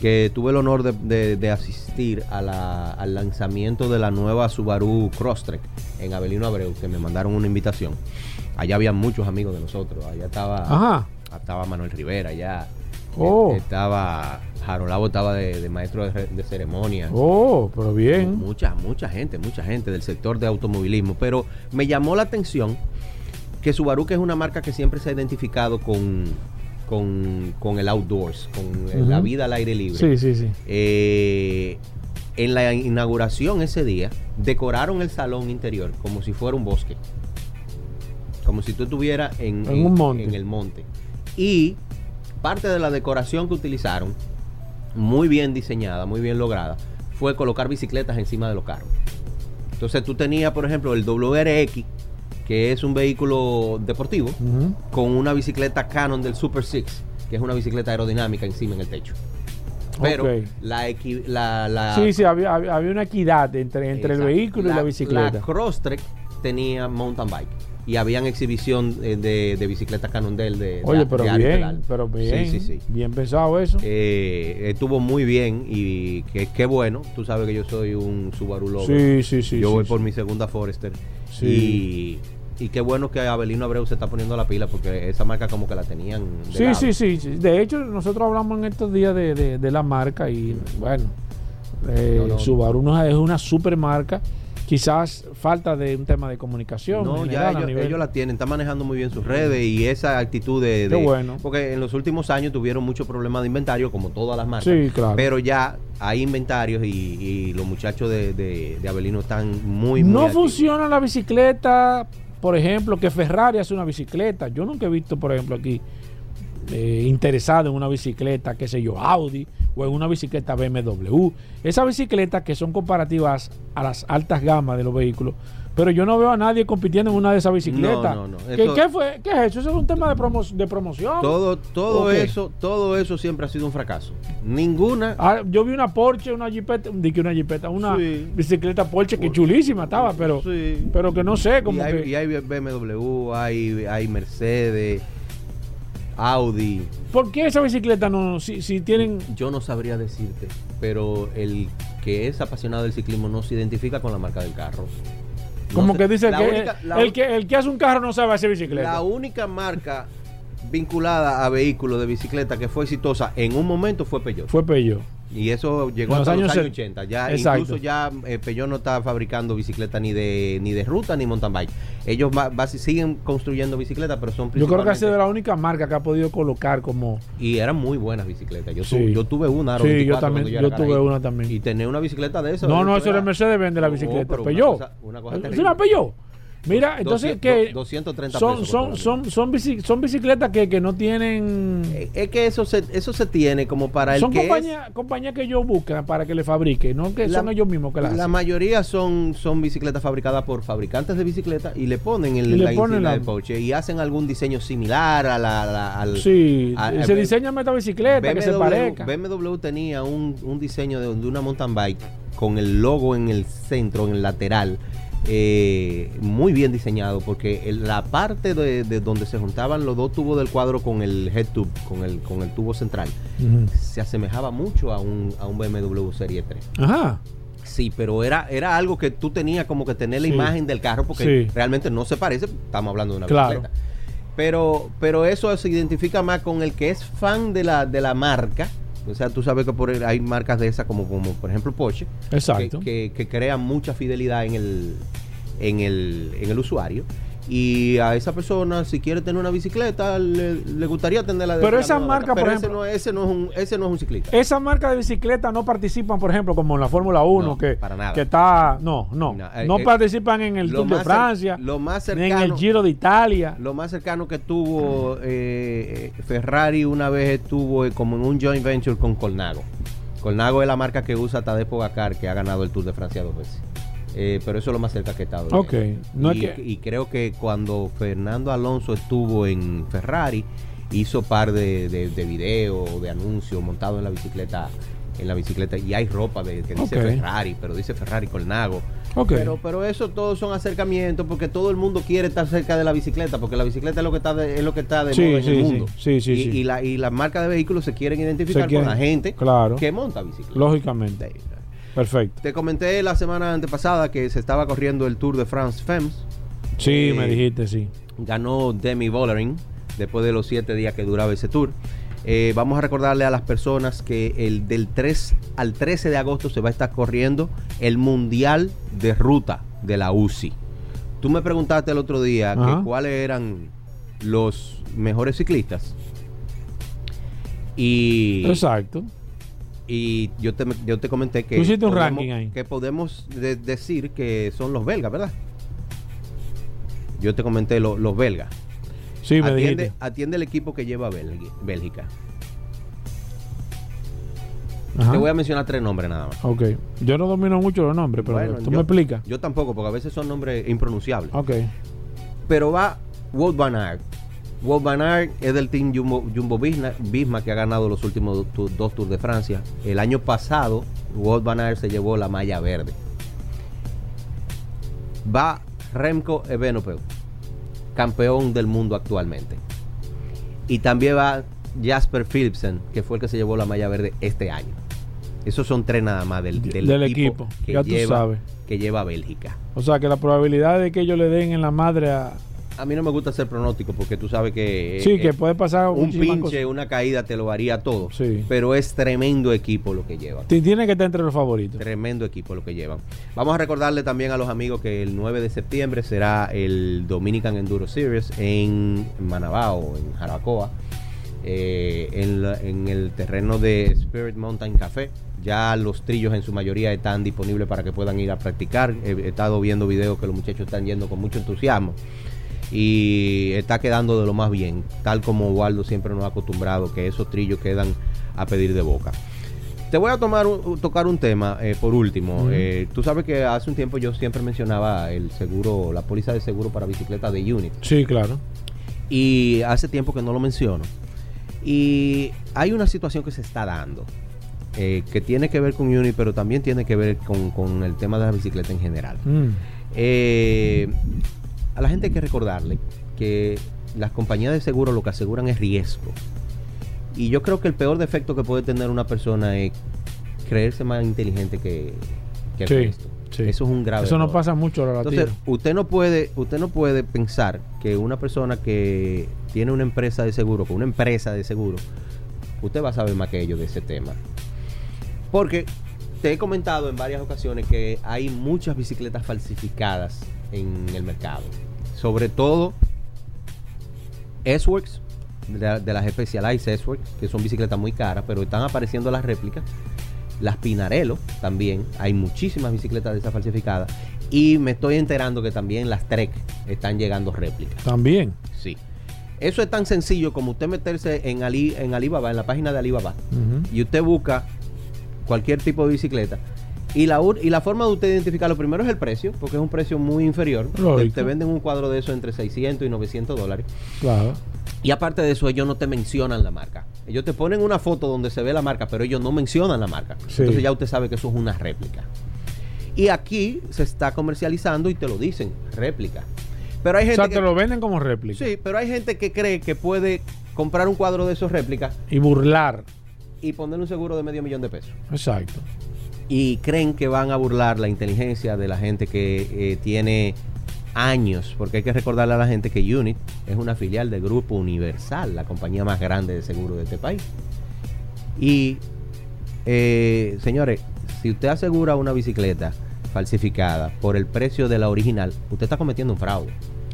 que tuve el honor de, asistir al lanzamiento de la nueva Subaru Crosstrek en Avelino Abreu, que me mandaron una invitación. Allá había muchos amigos de nosotros, allá estaba, estaba Manuel Rivera, allá oh. estaba Jarolabo estaba de, maestro de, ceremonia. Oh, pero bien. Mucha, mucha gente, mucha gente del sector de automovilismo. Pero me llamó la atención que Subaru, que es una marca que siempre se ha identificado con, con, el outdoors, con la vida al aire libre. Sí, sí, sí. Eh, en la inauguración ese día, decoraron el salón interior como si fuera un bosque. Como si tú estuvieras en, un monte. en el monte. Y parte de la decoración que utilizaron, muy bien diseñada, muy bien lograda, fue colocar bicicletas encima de los carros. Entonces tú tenías, por ejemplo, el WRX, que es un vehículo deportivo, con una bicicleta Canon del Super Six, que es una bicicleta aerodinámica encima en el techo. Pero la, la, Sí, sí, había, una equidad entre, entre el vehículo y la bicicleta. La Crosstrek tenía mountain bike y habían exhibición eh, de, de bicicleta Cannondale de, Oye, pero bien, pero bien, sí, sí, bien pensado eso. Eh, estuvo muy bien y qué bueno. Tú sabes que yo soy un Subaru lover. Sí, sí, sí. Yo voy por mi segunda Forester. Y, y qué bueno que Abelino Abreu se está poniendo la pila porque esa marca como que la tenían. sí, sí, sí, sí. De hecho, nosotros hablamos en estos días de, de, la marca y bueno, eh, Subaru es una super marca quizás falta de un tema de comunicación. No, ya ellos, la tienen, están manejando muy bien sus redes y esa actitud de, bueno. Porque en los últimos años tuvieron muchos problemas de inventario, como todas las marcas. Sí, claro. Pero ya hay inventarios y, los muchachos de, de, Avelino están muy, No funciona la bicicleta por ejemplo, que Ferrari hace una bicicleta. Yo nunca he visto, por ejemplo, aquí eh, interesado en una bicicleta, qué sé yo, Audi o en una bicicleta BMW. Esas bicicletas que son comparativas a las altas gamas de los vehículos. Pero yo no veo a nadie compitiendo en una de esas bicicletas. No, no, no. ¿Qué, fue? ¿Qué es eso? Eso es un tema de, promo- de promoción. Todo, todo eso, todo eso siempre ha sido un fracaso. Ninguna. Ah, yo vi una Porsche, una Jeepeta, una Jeepeta, una Sí. bicicleta Porsche que chulísima estaba, pero, Sí. pero que no sé, como y, hay, que y hay BMW, hay, hay Mercedes, Audi. ¿por qué esa bicicleta no si, si tienen Yo no sabría decirte, pero el que es apasionado del ciclismo no se identifica con la marca del carro. No como que dice que única- el que el que hace un carro no sabe hacer bicicleta? La única marca vinculada a vehículos de bicicleta que fue exitosa en un momento fue Peugeot. Fue Pello. Y eso llegó En los hasta los años años se- 80. Ya, Exacto. incluso ya eh, Peugeot no está fabricando bicicleta ni de ni de ruta ni mountain bike. Ellos va- va- siguen construyendo bicicletas, pero son Yo creo que ha sido la única marca que ha podido colocar como Y eran muy buenas bicicletas. Yo, Sí. tuve, yo tuve una. Aro Sí, yo 24 también, yo tuve una también. Y tener una bicicleta de esa. No, no, eso eso era Mercedes vende la No, bicicleta. pero una Peugeot. cosa- una cosa es una Peugeot. Mira, entonces 200, que 230 son pesos son son son, son bicicletas que, que no tienen Eh, Es que eso se, eso se tiene como para el son que compañías compañías que ellos buscan para que le fabriquen, no que La- son ellos mismos que la, La hacen. mayoría son, son bicicletas fabricadas por fabricantes de bicicletas y le ponen el, Y le la ponen la- de Porsche y hacen algún diseño similar a la, la- al Sí, a- se diseña esta bicicleta que se parezca. BMW tenía un, un diseño de, de una mountain bike con el logo en el centro, en el lateral, eh, muy bien diseñado porque el- la parte de, de donde se juntaban los dos tubos del cuadro con el head tube, con el, con el tubo central, se asemejaba mucho a un, a un BMW Serie 3. Ajá. Sí, pero era, era algo que tú tenías como que tener la Sí. imagen del carro porque Sí. realmente no se parece, estamos hablando de una Claro. bicicleta. Pero, pero eso se identifica más con el que es fan de la, de la marca. O sea, tú sabes que por, hay marcas de esas como, como por ejemplo Porsche, Exacto. que, que, que crean mucha fidelidad en el, en, el, en el usuario. Y a esa persona, si quiere tener una bicicleta, le, le gustaría tenerla de Pero esa marca, Pero por ese ejemplo- no, ese, no es un, ese no es un ciclista. Esa marca de bicicleta no participan, por ejemplo, como en la Fórmula 1, No, que, para nada. que está. No, no. No, No, eh, eh, participan en el Tour de Francia, lo más ni en el Giro de Italia. Lo más cercano que tuvo eh, eh, Ferrari una vez estuvo como en un joint venture con Colnago. Colnago es la marca que usa Tadej Pogacar, que ha ganado el Tour de Francia dos veces. Eh, pero eso es lo más cerca que he estado. de Ok, eso. no y, es que- y creo que cuando Fernando Alonso estuvo en Ferrari, hizo par de, de, de videos, de anuncios montados en la bicicleta. En la bicicleta y hay ropa de, que dice. Ferrari, pero dice Ferrari Colnago. Ok. Pero, pero eso todos son acercamientos porque todo el mundo quiere estar cerca de la bicicleta porque la bicicleta es lo que está de, es lo que está de Sí, moda en sí, el mundo. Sí, sí, y, sí. y la, y las marcas de vehículos se quieren identificar Se quieren, con la gente claro. que monta bicicleta. Lógicamente. Perfecto. Te comenté la semana antepasada que se estaba corriendo el Tour de France Femmes. Sí, Eh, me dijiste, sí. Ganó Demi Vollering después de los siete días que duraba ese tour. Eh, vamos a recordarle a las personas que el del 3 al 13 de agosto se va a estar corriendo el Mundial de Ruta de la UCI. Tú me preguntaste el otro día que cuáles eran los mejores ciclistas. Y, Exacto. Y yo, te, yo te comenté que Tú hiciste un podemos- ranking ahí. que podemos de- decir que son los belgas, ¿verdad? Yo te comenté lo- los belgas. Sí, me atiende, dijiste. atiende el equipo que lleva Bélgi- Bélgica. Ajá. Te voy a mencionar tres nombres nada más. Ok. Yo no domino mucho los nombres, pero Bueno, tú yo- me explicas. Yo tampoco, porque a veces son nombres impronunciables. Ok. Pero va Wout van Aert. Wout van Aert es del team Jumbo, Jumbo Visma, que ha ganado los últimos dos Tours de Francia. El año pasado, Wout van Aert se llevó la malla verde. Va Remco Evenepoel, campeón del mundo actualmente. Y también va Jasper Philipsen, que fue el que se llevó la malla verde este año. Esos son tres nada más del, del, Del equipo, equipo, que, ya tú lleva, sabes. que lleva Bélgica. O sea, que la probabilidad de que ellos le den en la madre a... A mí no me gusta hacer pronóstico porque tú sabes que... sí, eh, que puede pasar un pinche, cosas. una caída te lo haría todo. Sí. Pero es tremendo equipo lo que llevan. Ti- Tiene que estar entre los favoritos. Tremendo equipo lo que llevan. Vamos a recordarle también a los amigos que el 9 de septiembre será el Dominican Enduro Series en Manabao, en Jarabacoa, eh, en, la- en el terreno de Spirit Mountain Café. Ya los trillos en su mayoría están disponibles para que puedan ir a practicar. He, he estado viendo videos que los muchachos están yendo con mucho entusiasmo. Y está quedando de lo más bien, tal como Waldo siempre nos ha acostumbrado, que esos trillos quedan a pedir de boca. Te voy a tomar un- tocar un tema eh, por último. Eh, tú sabes que hace un tiempo yo siempre mencionaba el seguro, la póliza de seguro para bicicleta de Unit. Sí, claro. Y hace tiempo que no lo menciono. Y hay una situación que se está dando. eh, que tiene que ver con Unit, pero también tiene que ver con, con el tema de la bicicleta en general. Mm. Eh, a la gente hay que recordarle que las compañías de seguro lo que aseguran es riesgo. Y yo creo que el peor defecto que puede tener una persona es creerse más inteligente que, que el Sí, resto. sí. Eso es un grave Eso no error. pasa mucho a la Entonces, usted no puede, usted no puede pensar que una persona que tiene una empresa de seguro, con una empresa de seguro, usted va a saber más que ellos de ese tema. Porque te he comentado en varias ocasiones que hay muchas bicicletas falsificadas en el mercado. Sobre todo S-Works, de, la- de las Specialized S-Works, que son bicicletas muy caras, pero están apareciendo las réplicas. Las Pinarello también, hay muchísimas bicicletas de esas falsificadas. Y me estoy enterando que también las Trek están llegando réplicas. También. Sí. Eso es tan sencillo como usted meterse en, Ali, en Alibaba, en la página de Alibaba, y usted busca cualquier tipo de bicicleta. Y la, y la forma de usted identificarlo primero es el precio, porque es un precio muy inferior. Te, venden un cuadro de eso entre 600 y 900 dólares. Claro. Y aparte de eso, ellos no te mencionan la marca. Ellos te ponen una foto donde se ve la marca, pero ellos no mencionan la marca. Sí. Entonces ya usted sabe que eso es una réplica. Y aquí se está comercializando y te lo dicen, réplica. Pero hay O gente sea, que, te lo venden como réplica. Sí, pero hay gente que cree que puede comprar un cuadro de esos réplicas Y burlar. y ponerle un seguro de medio millón de pesos. Exacto. Y creen que van a burlar la inteligencia de la gente que eh, tiene años, porque hay que recordarle a la gente que Unit es una filial de Grupo Universal, la compañía más grande de seguro de este país. Y, eh, señores, si usted asegura una bicicleta falsificada por el precio de la original, usted está cometiendo un fraude.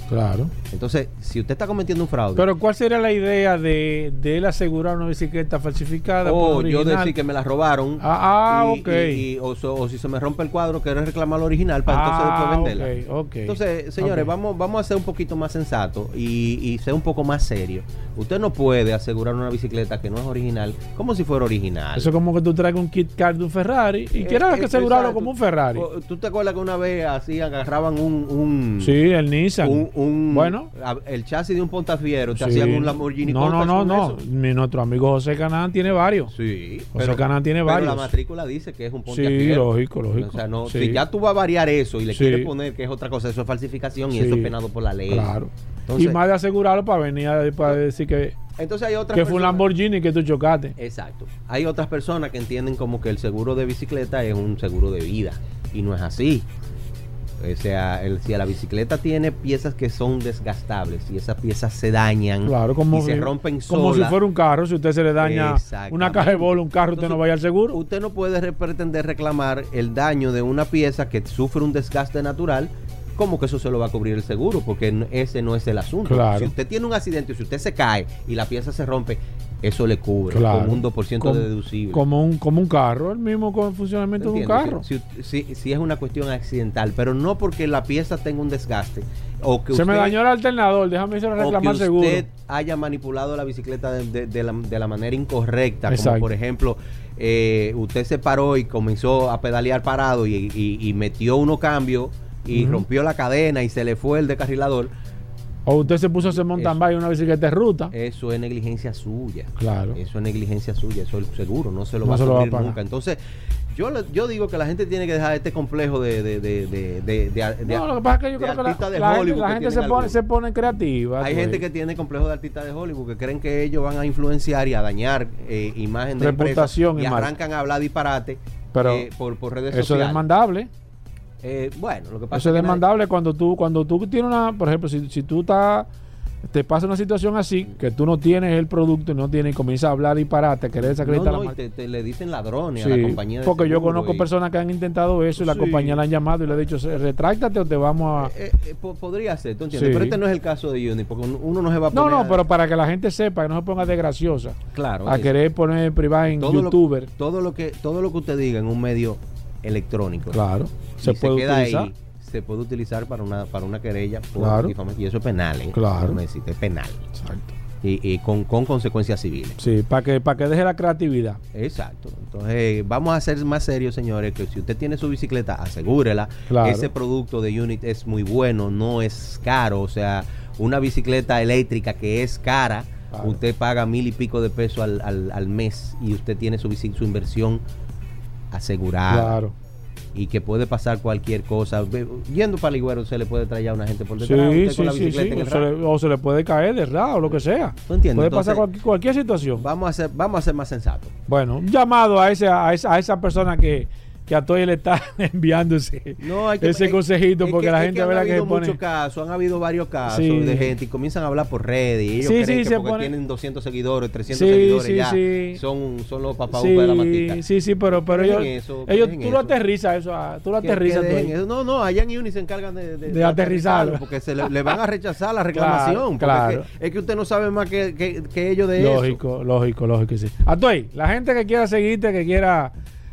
Claro. Entonces, si usted está cometiendo un fraude, Pero ¿cuál sería la idea de, de él asegurar una bicicleta falsificada? o por yo decir que me la robaron, Ah, ah, y- ok. y- y- o, so- o si se me rompe el cuadro, quiero reclamar la original para entonces Ah, después venderla. ok, ok. Entonces, señores, vamos, vamos a ser un poquito más sensatos y, y ser un poco más serios. Usted no puede asegurar una bicicleta que no es original como si fuera original. Eso es como que tú traes un kit car de un Ferrari y Eh, quieras eh, asegurarlo exacto. como un Ferrari. ¿Tú te acuerdas que una vez así agarraban un... un Sí, el Nissan. un- un- bueno. el chasis de un Pontafiero, te sí. hacían un Lamborghini No, no, no, no. eso. Mi, nuestro amigo José Canán tiene varios. Sí, José Canán tiene pero varios. la matrícula dice que es un Pontiac Sí, lógico, lógico. O sea, no, Sí. si ya tú vas a variar eso y le quieres poner que es otra cosa, eso es falsificación y eso es penado por la ley. Claro. Entonces, y más de asegurarlo para venir a, para decir que, entonces hay otras que fue un Lamborghini que tú chocaste. Exacto. Hay otras personas que entienden como que el seguro de bicicleta es un seguro de vida y no es así. O sea, el- si la bicicleta tiene piezas que son desgastables y esas piezas se dañan Claro, como, y se rompen como si fuera un carro. Si usted se le daña una caja de bola, un carro, usted no vaya al seguro. Usted no puede re- pretender reclamar el daño de una pieza que sufre un desgaste natural como que eso se lo va a cubrir el seguro, porque ese no es el asunto. Claro. Si usted tiene un accidente, si usted se cae y la pieza se rompe, eso le cubre Claro. como un 2% Como- deducible. Como un, como un carro, el mismo con funcionamiento de un carro. Si, si- es una cuestión accidental, pero no porque la pieza tenga un desgaste o que Se me usted- dañó el alternador, déjame ir a o que reclamar seguro. usted haya manipulado la bicicleta de, de- de la, de la manera incorrecta, Exacto. como por ejemplo, eh, usted se paró y comenzó a pedalear parado y, y- y metió uno cambio y rompió la cadena y se le fue el descarrilador, O usted se puso a hacer mountain Eso. bike una bicicleta de ruta. eso es negligencia suya. Claro. Eso es negligencia suya, eso el seguro no se lo No va a lo va a cubrir pagar. nunca. Entonces, yo, yo digo que la gente tiene que dejar este complejo de, de, de, de, de- de- de- No, lo que pasa es que yo creo que la, de la gente, la gente se, pone, se pone creativa. Hay gente que tiene complejo de artista de Hollywood que creen que ellos van a influenciar y a dañar eh, imagen de Reputación empresas y y arrancan a hablar disparate Pero eh, por, por redes Eso es sociales. demandable. Eh, bueno, lo que pasa Eso es que nadie- demandable cuando tú, cuando tú tienes una, por ejemplo, si, si tú estás te pasa una situación así, que tú no tienes el producto y no tienes, y comienzas a hablar y parate, a querer desacreditar No, no, la y te, te le dicen ladrones a Sí, la compañía de porque yo conozco y- personas que han intentado eso y la Sí. compañía la han llamado y le ha dicho, "Se- retráctate o te vamos a... Eh, eh, po- podría ser, ¿tú entiendes? Sí. Pero este no es el caso de Uni, porque uno no se va a No, poner no, a- pero para que la gente sepa, que no se ponga de graciosa, Claro. a querer poner privada en todo youtuber. Lo, todo, lo que, todo lo que usted diga en un medio electrónico. Claro, y se puede queda utilizar. ahí, se puede utilizar para una, para una querella por Claro. difamación. Y eso es penal, ¿eh? Claro. No existe, es penal. Exacto. Y, y con, con consecuencias civiles. Sí, para que, para que deje la creatividad. Exacto. Entonces, vamos a ser más serios, señores, que si usted tiene su bicicleta, asegúrela. Claro. Ese producto de Unit es muy bueno, no es caro. O sea, una bicicleta eléctrica que es cara, Claro. usted paga mil y pico de pesos al, al- al mes y usted tiene su, su inversión asegurada. Claro. Y que puede pasar cualquier cosa. Yendo para Ligüero se le puede traer a una gente por Sí, detrás. usted sí, con la sí, bicicleta sí. en O el se, le, o se le puede caer de ra o lo que sea. ¿Tú entiendes? Puede pasar cualquier situación. Vamos a ser, vamos a ser más sensatos. Bueno, un llamado a, ese, a, esa, a esa persona que, que a Toy le está enviando ese, No, hay que- ese es- consejito es porque que- la es gente han verá que se habido pone. muchos casos, han habido varios casos Sí. de gente y comienzan a hablar por redes y ellos Sí, creen sí, que se porque pone- tienen 200 seguidores, 300 Sí, seguidores sí, ya sí. son, son los papaupas de la matica. Sí, sí, pero, pero ellos, eso, ellos dejen tú lo aterrizas eso, a- tú lo aterrizas Toy. eso. No, no, allá en Uni se encargan de, De aterrizarlo. Porque se le, le van a rechazar la reclamación. Claro. Es, que, es usted no sabe más que, ellos de eso. Lógico, lógico, lógico, sí. Atoy, la gente que quiera seguirte, que quiera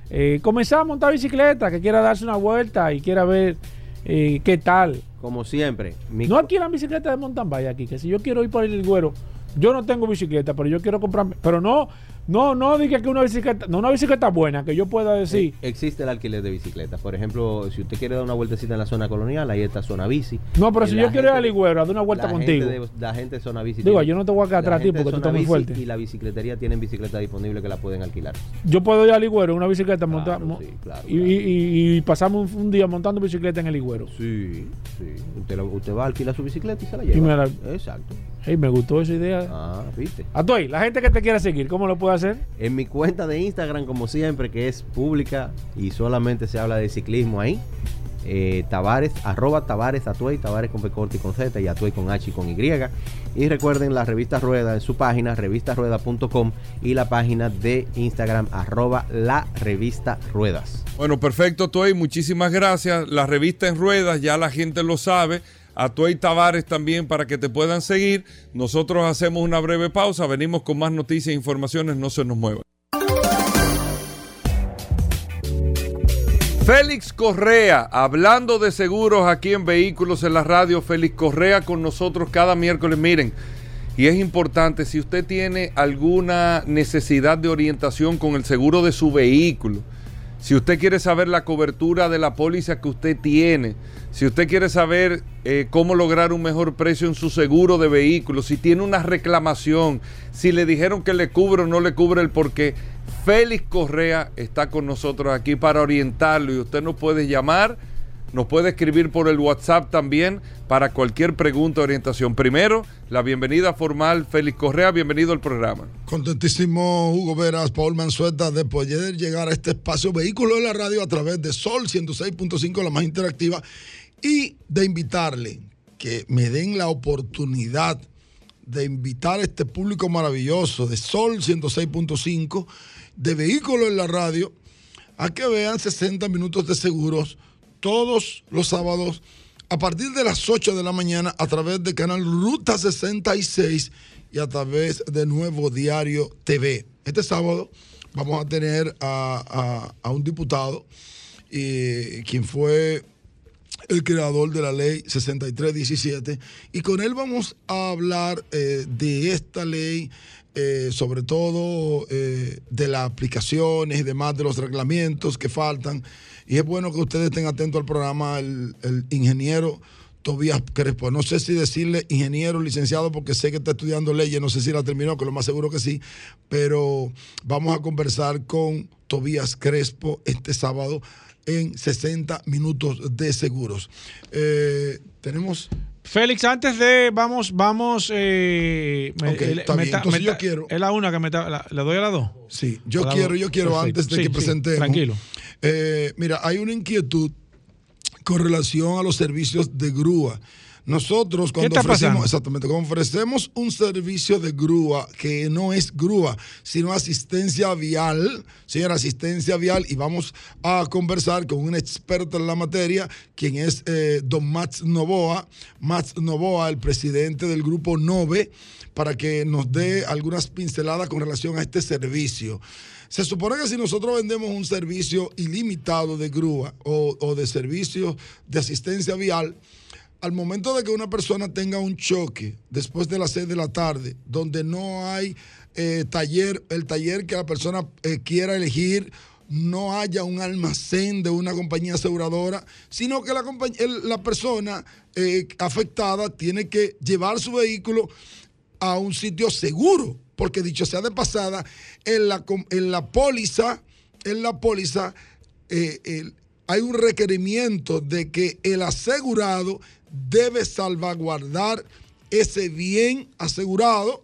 eh, comenzar a montar bicicleta, que quiera darse una vuelta y quiera ver eh, qué tal. Como siempre. mi- No adquieran bicicleta de mountain bike aquí, que si yo quiero ir por el güero, yo no tengo bicicleta, pero yo quiero comprarme, pero no, no, no diga que una bicicleta, no una bicicleta buena, que yo pueda decir, Eh, Existe el alquiler de bicicletas. Por ejemplo, si usted quiere dar una vueltecita en la zona colonial, ahí está zona bici. no, pero si yo quiero ir al Ligüero a dar una vuelta la contigo, Gente de- la gente de zona bici. Digo, tiene- yo no te voy a quedar atrás a ti porque tú estás muy fuerte. Y la bicicletería tienen bicicletas disponibles que la pueden alquilar. yo puedo ir al Ligüero una bicicleta Claro, monta- mo- sí, claro, y, claro. y- y- y pasamos un, un día montando bicicleta en el Ligüero. Sí, sí. Usted, usted va a alquilar su bicicleta y se la Y lleva. me la- Exacto. Hey, me gustó esa idea. Ah, viste. Atoy, la gente que te quiera seguir, ¿cómo lo puede hacer? En mi cuenta de Instagram, como siempre, que es pública y solamente se habla de ciclismo ahí. Eh, Tavares, arroba Tavares Atuey, Tavares con P corta y con Z y Atuey con H y con Y. Y recuerden la revista Rueda en su página, revistasrueda.com y la página de Instagram, arroba la revista Ruedas. Bueno, perfecto, Tuey. Muchísimas gracias. La revista en ruedas, ya la gente lo sabe. A Tuey Tavares también para que te puedan seguir. Nosotros hacemos una breve pausa. Venimos con más noticias e informaciones. No se nos muevan. Félix Correa, hablando de seguros aquí en Vehículos en la Radio, Félix Correa con nosotros cada miércoles. Miren, y es importante, si usted tiene alguna necesidad de orientación con el seguro de su vehículo, si usted quiere saber la cobertura de la póliza que usted tiene, si usted quiere saber eh, cómo lograr un mejor precio en su seguro de vehículo, si tiene una reclamación, si le dijeron que le cubre o no le cubre el porqué, Félix Correa está con nosotros aquí para orientarlo y usted nos puede llamar, nos puede escribir por el WhatsApp también para cualquier pregunta o orientación. Primero, la bienvenida formal, Félix Correa, bienvenido al programa. Contentísimo Hugo Veras, Paul Manzueta, de poder llegar a este espacio Vehículo de la Radio a través de Sol 106.5, la más interactiva, y de invitarle que me den la oportunidad de invitar a este público maravilloso de Sol 106.5, de Vehículo en la Radio, a que vean 60 minutos de seguros todos los sábados a partir de las 8 de la mañana a través del canal Ruta 66 y a través de Nuevo Diario TV. Este sábado vamos a tener a, a- a un diputado, eh, quien fue el creador de la ley 6317, y con él vamos a hablar eh, de esta ley, eh, sobre todo eh, de las aplicaciones y demás, de los reglamentos que faltan. Y es bueno que ustedes estén atentos al programa, el, el ingeniero Tobías Crespo. No sé si decirle ingeniero, licenciado, porque sé que está estudiando leyes, no sé si la terminó, que lo más seguro que sí, pero vamos a conversar con Tobías Crespo este sábado en 60 minutos de seguros. Eh, tenemos Félix, antes de vamos, vamos, eh, me- Ok, el- está me bien. ta- Entonces me yo ta- quiero- Es la una que me la- ¿le doy a la dos? Sí, yo quiero, yo quiero Perfecto. antes de Sí, que sí, presentemos. tranquilo. Eh, mira, hay una inquietud con relación a los servicios de grúa. Nosotros cuando ofrecemos, exactamente, cuando ofrecemos un servicio de grúa que no es grúa, sino asistencia vial, señora, asistencia vial, y vamos a conversar con un experto en la materia, quien es eh, don Max Novoa, Max Novoa, el presidente del grupo Nove, para que nos dé algunas pinceladas con relación a este servicio. Se supone que si nosotros vendemos un servicio ilimitado de grúa o, o de servicios de asistencia vial, al momento de que una persona tenga un choque después de las 6 de la tarde, donde no hay eh, taller, el taller que la persona eh, quiera elegir, no haya un almacén de una compañía aseguradora, sino que la, persona eh, afectada tiene que llevar su vehículo a un sitio seguro, porque dicho sea de pasada, en la, en la póliza, en la póliza hay un requerimiento de que el asegurado debe salvaguardar ese bien asegurado,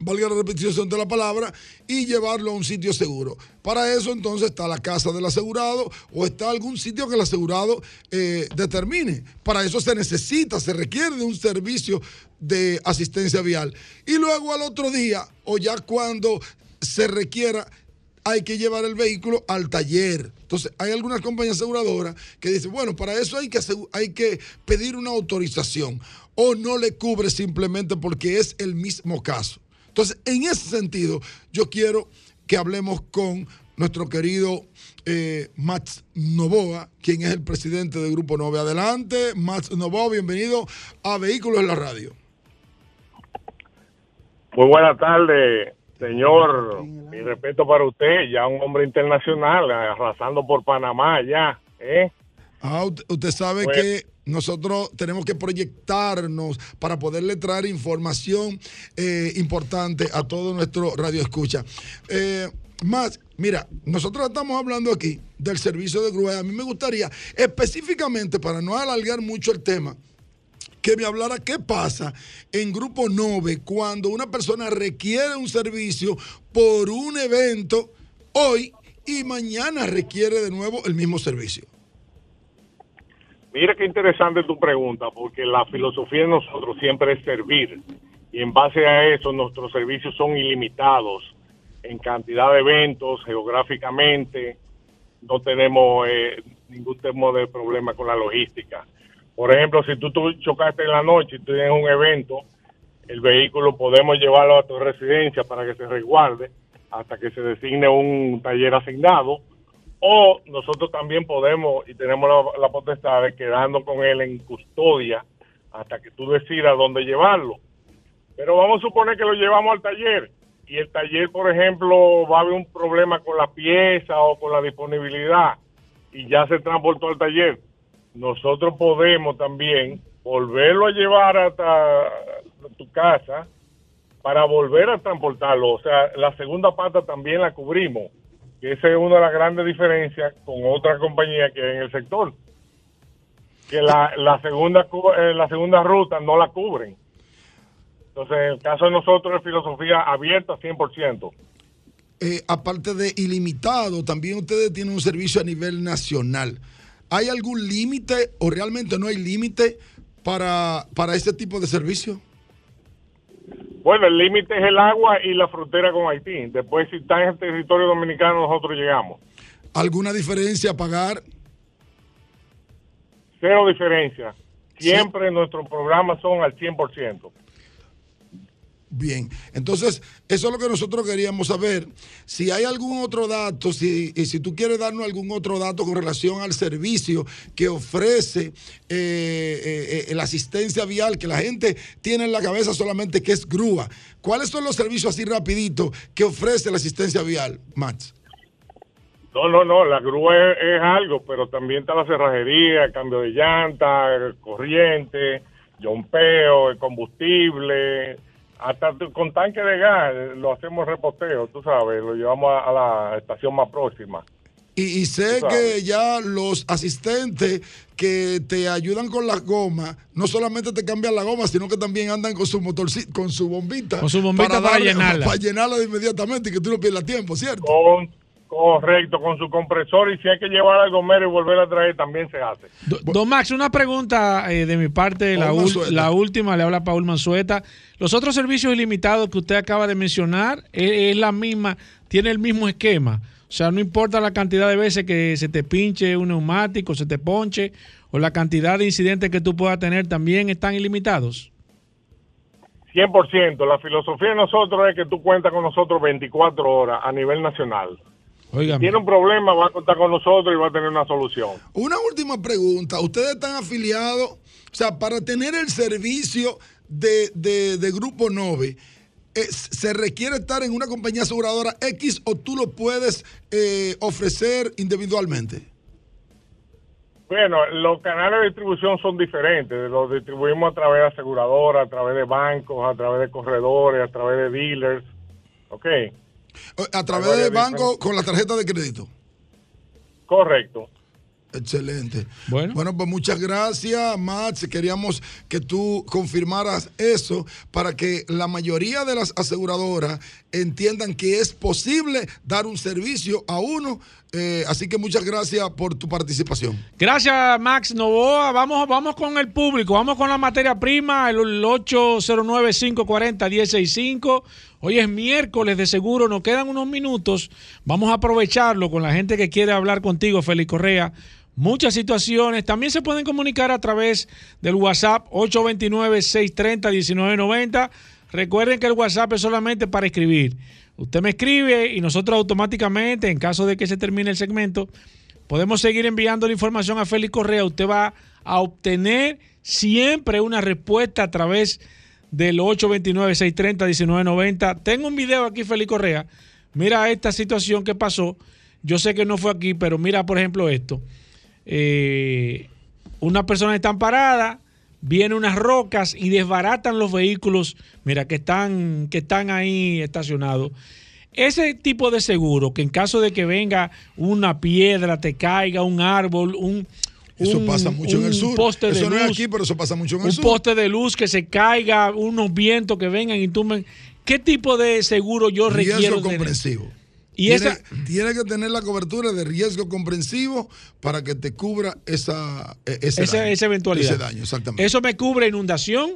valga la repetición de la palabra, y llevarlo a un sitio seguro. Para eso entonces está la casa del asegurado o está algún sitio que el asegurado eh, determine. Para eso se necesita, se requiere de un servicio de asistencia vial. Y luego al otro día, o ya cuando se requiera, hay que llevar el vehículo al taller. Entonces, hay algunas compañías aseguradoras que dicen, bueno, para eso hay que, hay que pedir una autorización o no le cubre simplemente porque es el mismo caso. Entonces, en ese sentido, yo quiero que hablemos con nuestro querido eh, Max Novoa, quien es el presidente del Grupo Nove. Adelante, Max Novoa, bienvenido a Vehículos en la Radio. Muy buenas tardes, señor. Mi respeto para usted, ya un hombre internacional, arrasando por Panamá, ya. ¿eh? Ah, usted sabe Bueno. que nosotros tenemos que proyectarnos para poderle traer información eh, importante a todo nuestro radio escucha. Eh, más, mira, nosotros estamos hablando aquí del servicio de grúa. A mí me gustaría, específicamente, para no alargar mucho el tema, que me hablara qué pasa en Grupo Nove cuando una persona requiere un servicio por un evento hoy y mañana requiere de nuevo el mismo servicio. Mira qué interesante tu pregunta, porque la filosofía de nosotros siempre es servir. Y en base a eso, nuestros servicios son ilimitados en cantidad de eventos, geográficamente. No tenemos eh, ningún tipo de problema con la logística. Por ejemplo, si tú, chocaste en la noche y tienes un evento, el vehículo podemos llevarlo a tu residencia para que se resguarde hasta que se designe un taller asignado o nosotros también podemos y tenemos la, potestad de quedarnos con él en custodia hasta que tú decidas dónde llevarlo. Pero vamos a suponer que lo llevamos al taller y el taller, por ejemplo, va a haber un problema con la pieza o con la disponibilidad y ya se transportó al taller. Nosotros podemos también volverlo a llevar hasta tu casa para volver a transportarlo. O sea, la segunda pata también la cubrimos que esa es una de las grandes diferencias con otras compañías que hay en el sector. Que la, la segunda eh, la segunda ruta no la cubren. Entonces, en el caso de nosotros es filosofía abierta 100%. eh, aparte de ilimitado, también ustedes tienen un servicio a nivel nacional. ¿Hay algún límite o realmente no hay límite para, para este tipo de servicio? Bueno, el límite es el agua y la frontera con Haití. Después, si está en el territorio dominicano, nosotros llegamos. ¿Alguna diferencia a pagar? Cero diferencia. Siempre nuestros programas son al 100%. Bien, entonces eso es lo que nosotros queríamos saber. Si hay algún otro dato, si, y si tú quieres darnos algún otro dato con relación al servicio que ofrece eh, eh, eh, la asistencia vial, que la gente tiene en la cabeza solamente que es grúa. ¿Cuáles son los servicios así rapidito que ofrece la asistencia vial, Max? No, no, no, la grúa es, algo, pero también está la cerrajería, el cambio de llanta, el corriente, yompeo, el combustible, hasta tu- con tanque de gas lo hacemos reposteo, tú sabes, lo llevamos a, a la estación más próxima. Y, y sé que ya los asistentes que te ayudan con las gomas, no solamente te cambian la goma, sino que también andan con su motorcito, con su bombita. Con su bombita para llenarla. Para llenarla de inmediatamente y que tú no pierdas tiempo, ¿cierto? Con Correcto, con su compresor y si hay que llevar al gomero y volver a traer, también se hace. Do- Don Max, una pregunta eh, de mi parte, la, la última, le habla Paul Mansueta. Los otros servicios ilimitados que usted acaba de mencionar, eh, es la misma, tiene el mismo esquema. O sea, no importa la cantidad de veces que se te pinche un neumático, se te ponche, o la cantidad de incidentes que tú puedas tener, también están ilimitados. 100%. La filosofía de nosotros es que tú cuentas con nosotros 24 horas a nivel nacional. Oigan, Tiene un problema, va a contar con nosotros y va a tener una solución. Una última pregunta. ¿Ustedes están afiliados? O sea, para tener el servicio de, de- de Grupo Nove, eh, ¿se requiere estar en una compañía aseguradora X o tú lo puedes eh, ofrecer individualmente? Bueno, los canales de distribución son diferentes. Los distribuimos a través de aseguradoras, a través de bancos, a través de corredores, a través de dealers. ¿Ok? A través del banco diferentes- con la tarjeta de crédito. Correcto. Excelente. Bueno. pues muchas gracias, Max. Queríamos que tú confirmaras eso para que la mayoría de las aseguradoras entiendan que es posible dar un servicio a uno. Eh, así que muchas gracias por tu participación. Gracias, Max Novoa. Vamos, vamos con el público, vamos con la materia prima, el 809-540-165. Hoy es miércoles de seguro, nos quedan unos minutos. Vamos a aprovecharlo con la gente que quiere hablar contigo, Félix Correa. Muchas situaciones. También se pueden comunicar a través del WhatsApp 829-630-1990. Recuerden que el WhatsApp es solamente para escribir. Usted me escribe y nosotros automáticamente, en caso de que se termine el segmento, podemos seguir enviando la información a Félix Correa. Usted va a obtener siempre una respuesta a través del 829-630-1990. Tengo un video aquí, Félix Correa. Mira esta situación que pasó. Yo sé que no fue aquí, pero mira, por ejemplo, esto. Eh, una persona está parada, vienen unas rocas y desbaratan los vehículos, mira, que están, que están ahí estacionados. Ese tipo de seguro, que en caso de que venga una piedra, te caiga un árbol, un, Eso un- pasa mucho en el un sur. poste de eso no es aquí, pero eso pasa mucho en el un sur. poste de luz que se caiga, unos vientos que vengan y tumben. ¿Qué tipo de seguro yo requiero? riesgo tener? comprensivo. Y tiene, esa- tiene que tener la cobertura de riesgo comprensivo para que te cubra esa, eh, ese, esa, daño, esa eventualidad. Ese daño, exactamente. Eso me cubre inundación,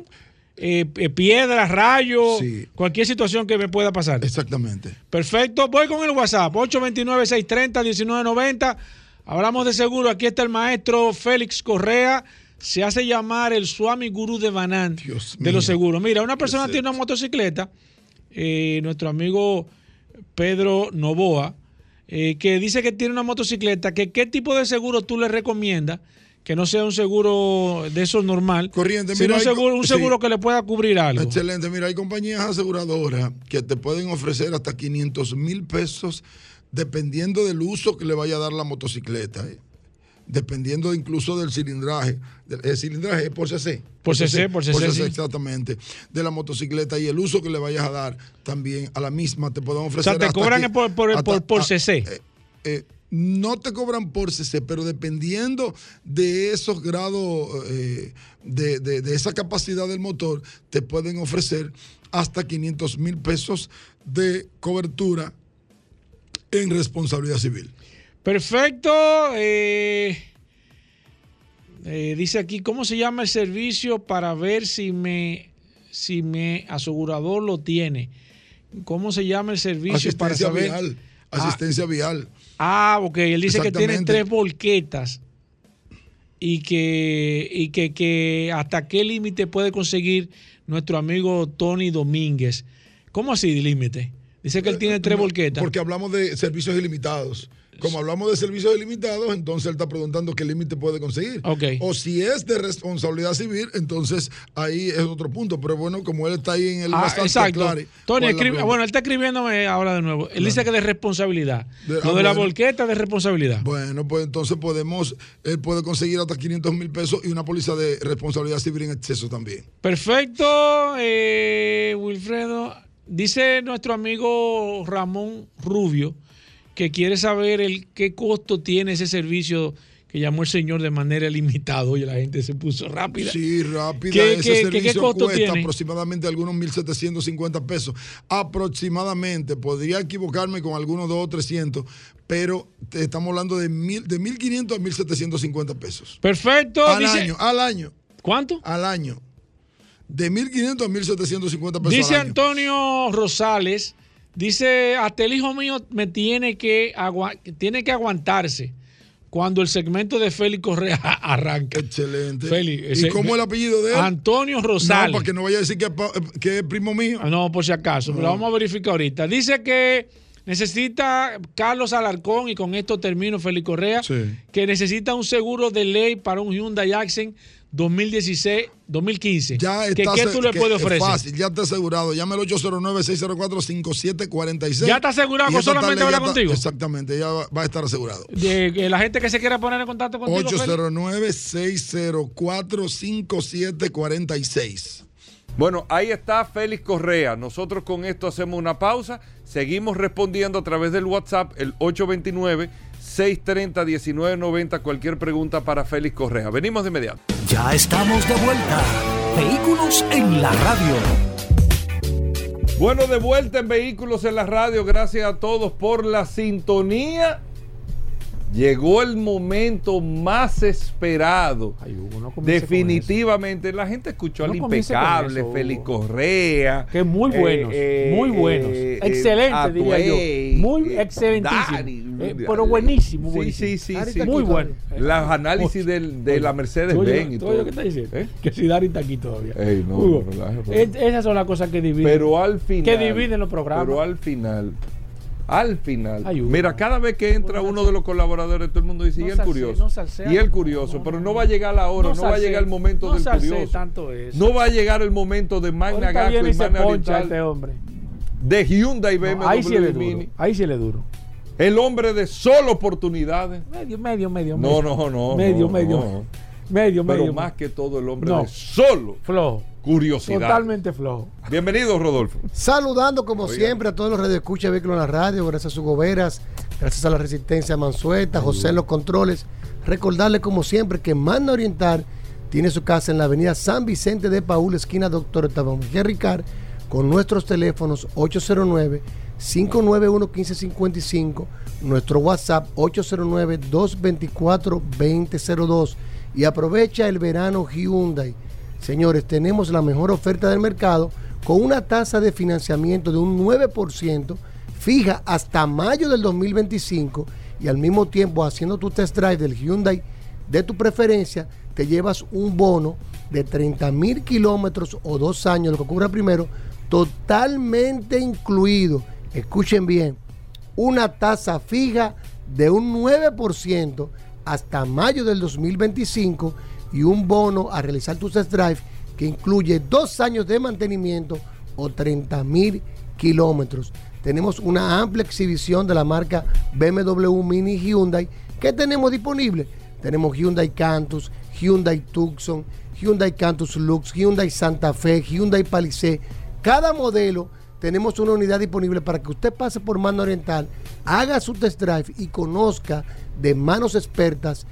eh, eh, piedras, rayos, Sí. cualquier situación que me pueda pasar. Exactamente. Perfecto. Voy con el WhatsApp, 829-630-1990. Hablamos de seguro. Aquí está el maestro Félix Correa. Se hace llamar el Swami Guru de Banán Dios de mío. los seguros. Mira, una persona tiene una motocicleta, eh, nuestro amigo Pedro Novoa, eh, que dice que tiene una motocicleta, que qué tipo de seguro tú le recomiendas, que no sea un seguro de esos normal, Corriente, sino mira, un seguro, un seguro sí. que le pueda cubrir algo. Excelente. Mira, hay compañías aseguradoras que te pueden ofrecer hasta 500 mil pesos dependiendo del uso que le vaya a dar la motocicleta. ¿eh? Dependiendo incluso del cilindraje. Del- El cilindraje es por CC. Por CC, por CC, sí. exactamente. De la motocicleta y el uso que le vayas a dar también a la misma te pueden O ofrecer. sea, te hasta cobran que- por, por, hasta- por, CC. eh, eh, no te cobran por CC, pero dependiendo de esos grados, eh, de, de- de esa capacidad del motor, te pueden ofrecer hasta 500 mil pesos de cobertura en responsabilidad civil. Perfecto. eh, eh, dice aquí, ¿cómo se llama el servicio para ver si me, si mi asegurador lo tiene? ¿Cómo se llama el servicio para Asistencia saber? vial. Asistencia vial. Ah, ok. Él dice que tiene tres volquetas y que, y que, que hasta qué límite puede conseguir nuestro amigo Tony Domínguez. ¿Cómo así límite? Dice que él tiene tres No, volquetas. Porque hablamos de servicios ilimitados. Como hablamos de servicios ilimitados, entonces él está preguntando qué límite puede conseguir. Ok. O si es de responsabilidad civil, entonces ahí es otro punto. Pero bueno, como él está ahí en el Ah, bastante exacto. claro, Tony, ¿cuál es la escribe- bueno, él está escribiéndome ahora de nuevo. Él dice que de responsabilidad. De- Lo ah, de la volqueta de responsabilidad. Bueno, pues entonces podemos, él puede conseguir hasta 500 mil pesos y una póliza de responsabilidad civil en exceso también. Perfecto, eh, Wilfredo. Dice nuestro amigo Ramón Rubio que quiere saber el qué costo tiene ese servicio que llamó el señor de manera limitada. Oye, la gente se puso rápida. Sí, rápida. ¿Qué- Ese qué- servicio qué costo cuesta tiene? aproximadamente algunos 1.750 pesos. Aproximadamente. Podría equivocarme con algunos 2 o 300, pero te estamos hablando de, mil, de 1.500 a 1.750 pesos. Perfecto. Al dice- año, al año. ¿Cuánto? Al año. De 1.500 a 1.750 pesos Dice al año. Antonio Rosales, dice, hasta el hijo mío me tiene que, tiene que aguantarse cuando el segmento de Félix Correa arranca. Excelente. Félix, ¿Y cómo es el apellido de él? Antonio Rosales. No, para que no vaya a decir que que es primo mío. No, por si acaso, pero vamos a verificar ahorita. Dice que necesita Carlos Alarcón, y con esto termino, Félix Correa, Sí. que necesita un seguro de ley para un Hyundai Accent 2016, 2015. Ya ¿Qué, está qué se- tú le que puedes es ofrecer? Fácil, ya está asegurado. Llame al 809-604-5746. ¿Ya está asegurado con solamente está- contigo? Exactamente, ya va, va a estar asegurado. De, la gente que se quiera poner en contacto contigo. Félix. 809-604-5746. Bueno, ahí está Félix Correa. Nosotros con esto hacemos una pausa. Seguimos respondiendo a través del WhatsApp, el 829-630-1990. Cualquier pregunta para Félix Correa. Venimos de inmediato. Ya estamos de vuelta. Vehículos en la radio. Bueno, de vuelta en Vehículos en la Radio. Gracias a todos por la sintonía. Llegó el momento más esperado. Ay, Hugo, no comience con Definitivamente, la gente escuchó No al impecable eso, Félix. Correa. Que muy buenos, muy buenos. Excelente, diría yo. Muy excelentísimo. Eh, pero buenísimo, Sí, buenísimo. sí, sí. Sí. Muy bueno. Los análisis del- de la Mercedes Tú oyes- Benz y todo. que está diciendo? ¿Eh? Que si Dari está aquí todavía. Ey, no, Hugo, relájate. es- esas son las cosas que dividen. Pero al final. Que dividen los programas. Pero al final. Al final. Mira, cada vez que entra uno de los colaboradores, todo el mundo dice, No y el curioso. no salsea. y el curioso. No, pero no, va a llegar la hora, no, va a llegar el momento del curioso. tanto. No va a llegar el momento de Magna Gasco y y Magna Oriental, este hombre. de Hyundai No, BMW ahí sí le y duro. Mini. Ahí sí le duro. El hombre de solo oportunidades. Medio, medio, medio. No, medio. no, no. Medio, no, medio. no. Medio, Pero medio. más que todo el hombre No. de solo Flojo. curiosidad. Totalmente flojo. Bienvenido, Rodolfo. Saludando como Oiga. siempre a todos los radioescuchas de Vehículos en la Radio, gracias a sus goberas, gracias a la Resistencia Mansueta, José en los controles. Recordarle como siempre que Manda Oriental tiene su casa en la avenida San Vicente de Paúl, esquina Doctor Octavio Ricard, con nuestros teléfonos 809-591-1555, nuestro WhatsApp 809-224-2002 y aprovecha el verano Hyundai. Señores, tenemos la mejor oferta del mercado con una tasa de financiamiento de un 9% fija hasta mayo del 2025 y al mismo tiempo haciendo tu test drive del Hyundai de tu preferencia, te llevas un bono de 30 mil kilómetros o dos años, lo que ocurra primero, totalmente incluido. Escuchen bien, una tasa fija de un 9% hasta mayo del 2025 y un bono a realizar tu test drive que incluye dos años de mantenimiento o 30 mil kilómetros. Tenemos una amplia exhibición de la marca BMW Mini Hyundai que tenemos disponible. Tenemos Hyundai Cantus, Hyundai Tucson, Hyundai Cantus Lux, Hyundai Santa Fe, Hyundai Palisade. Cada modelo tenemos una unidad disponible para que usted pase por Mano Oriental, haga su test drive y conozca de manos expertas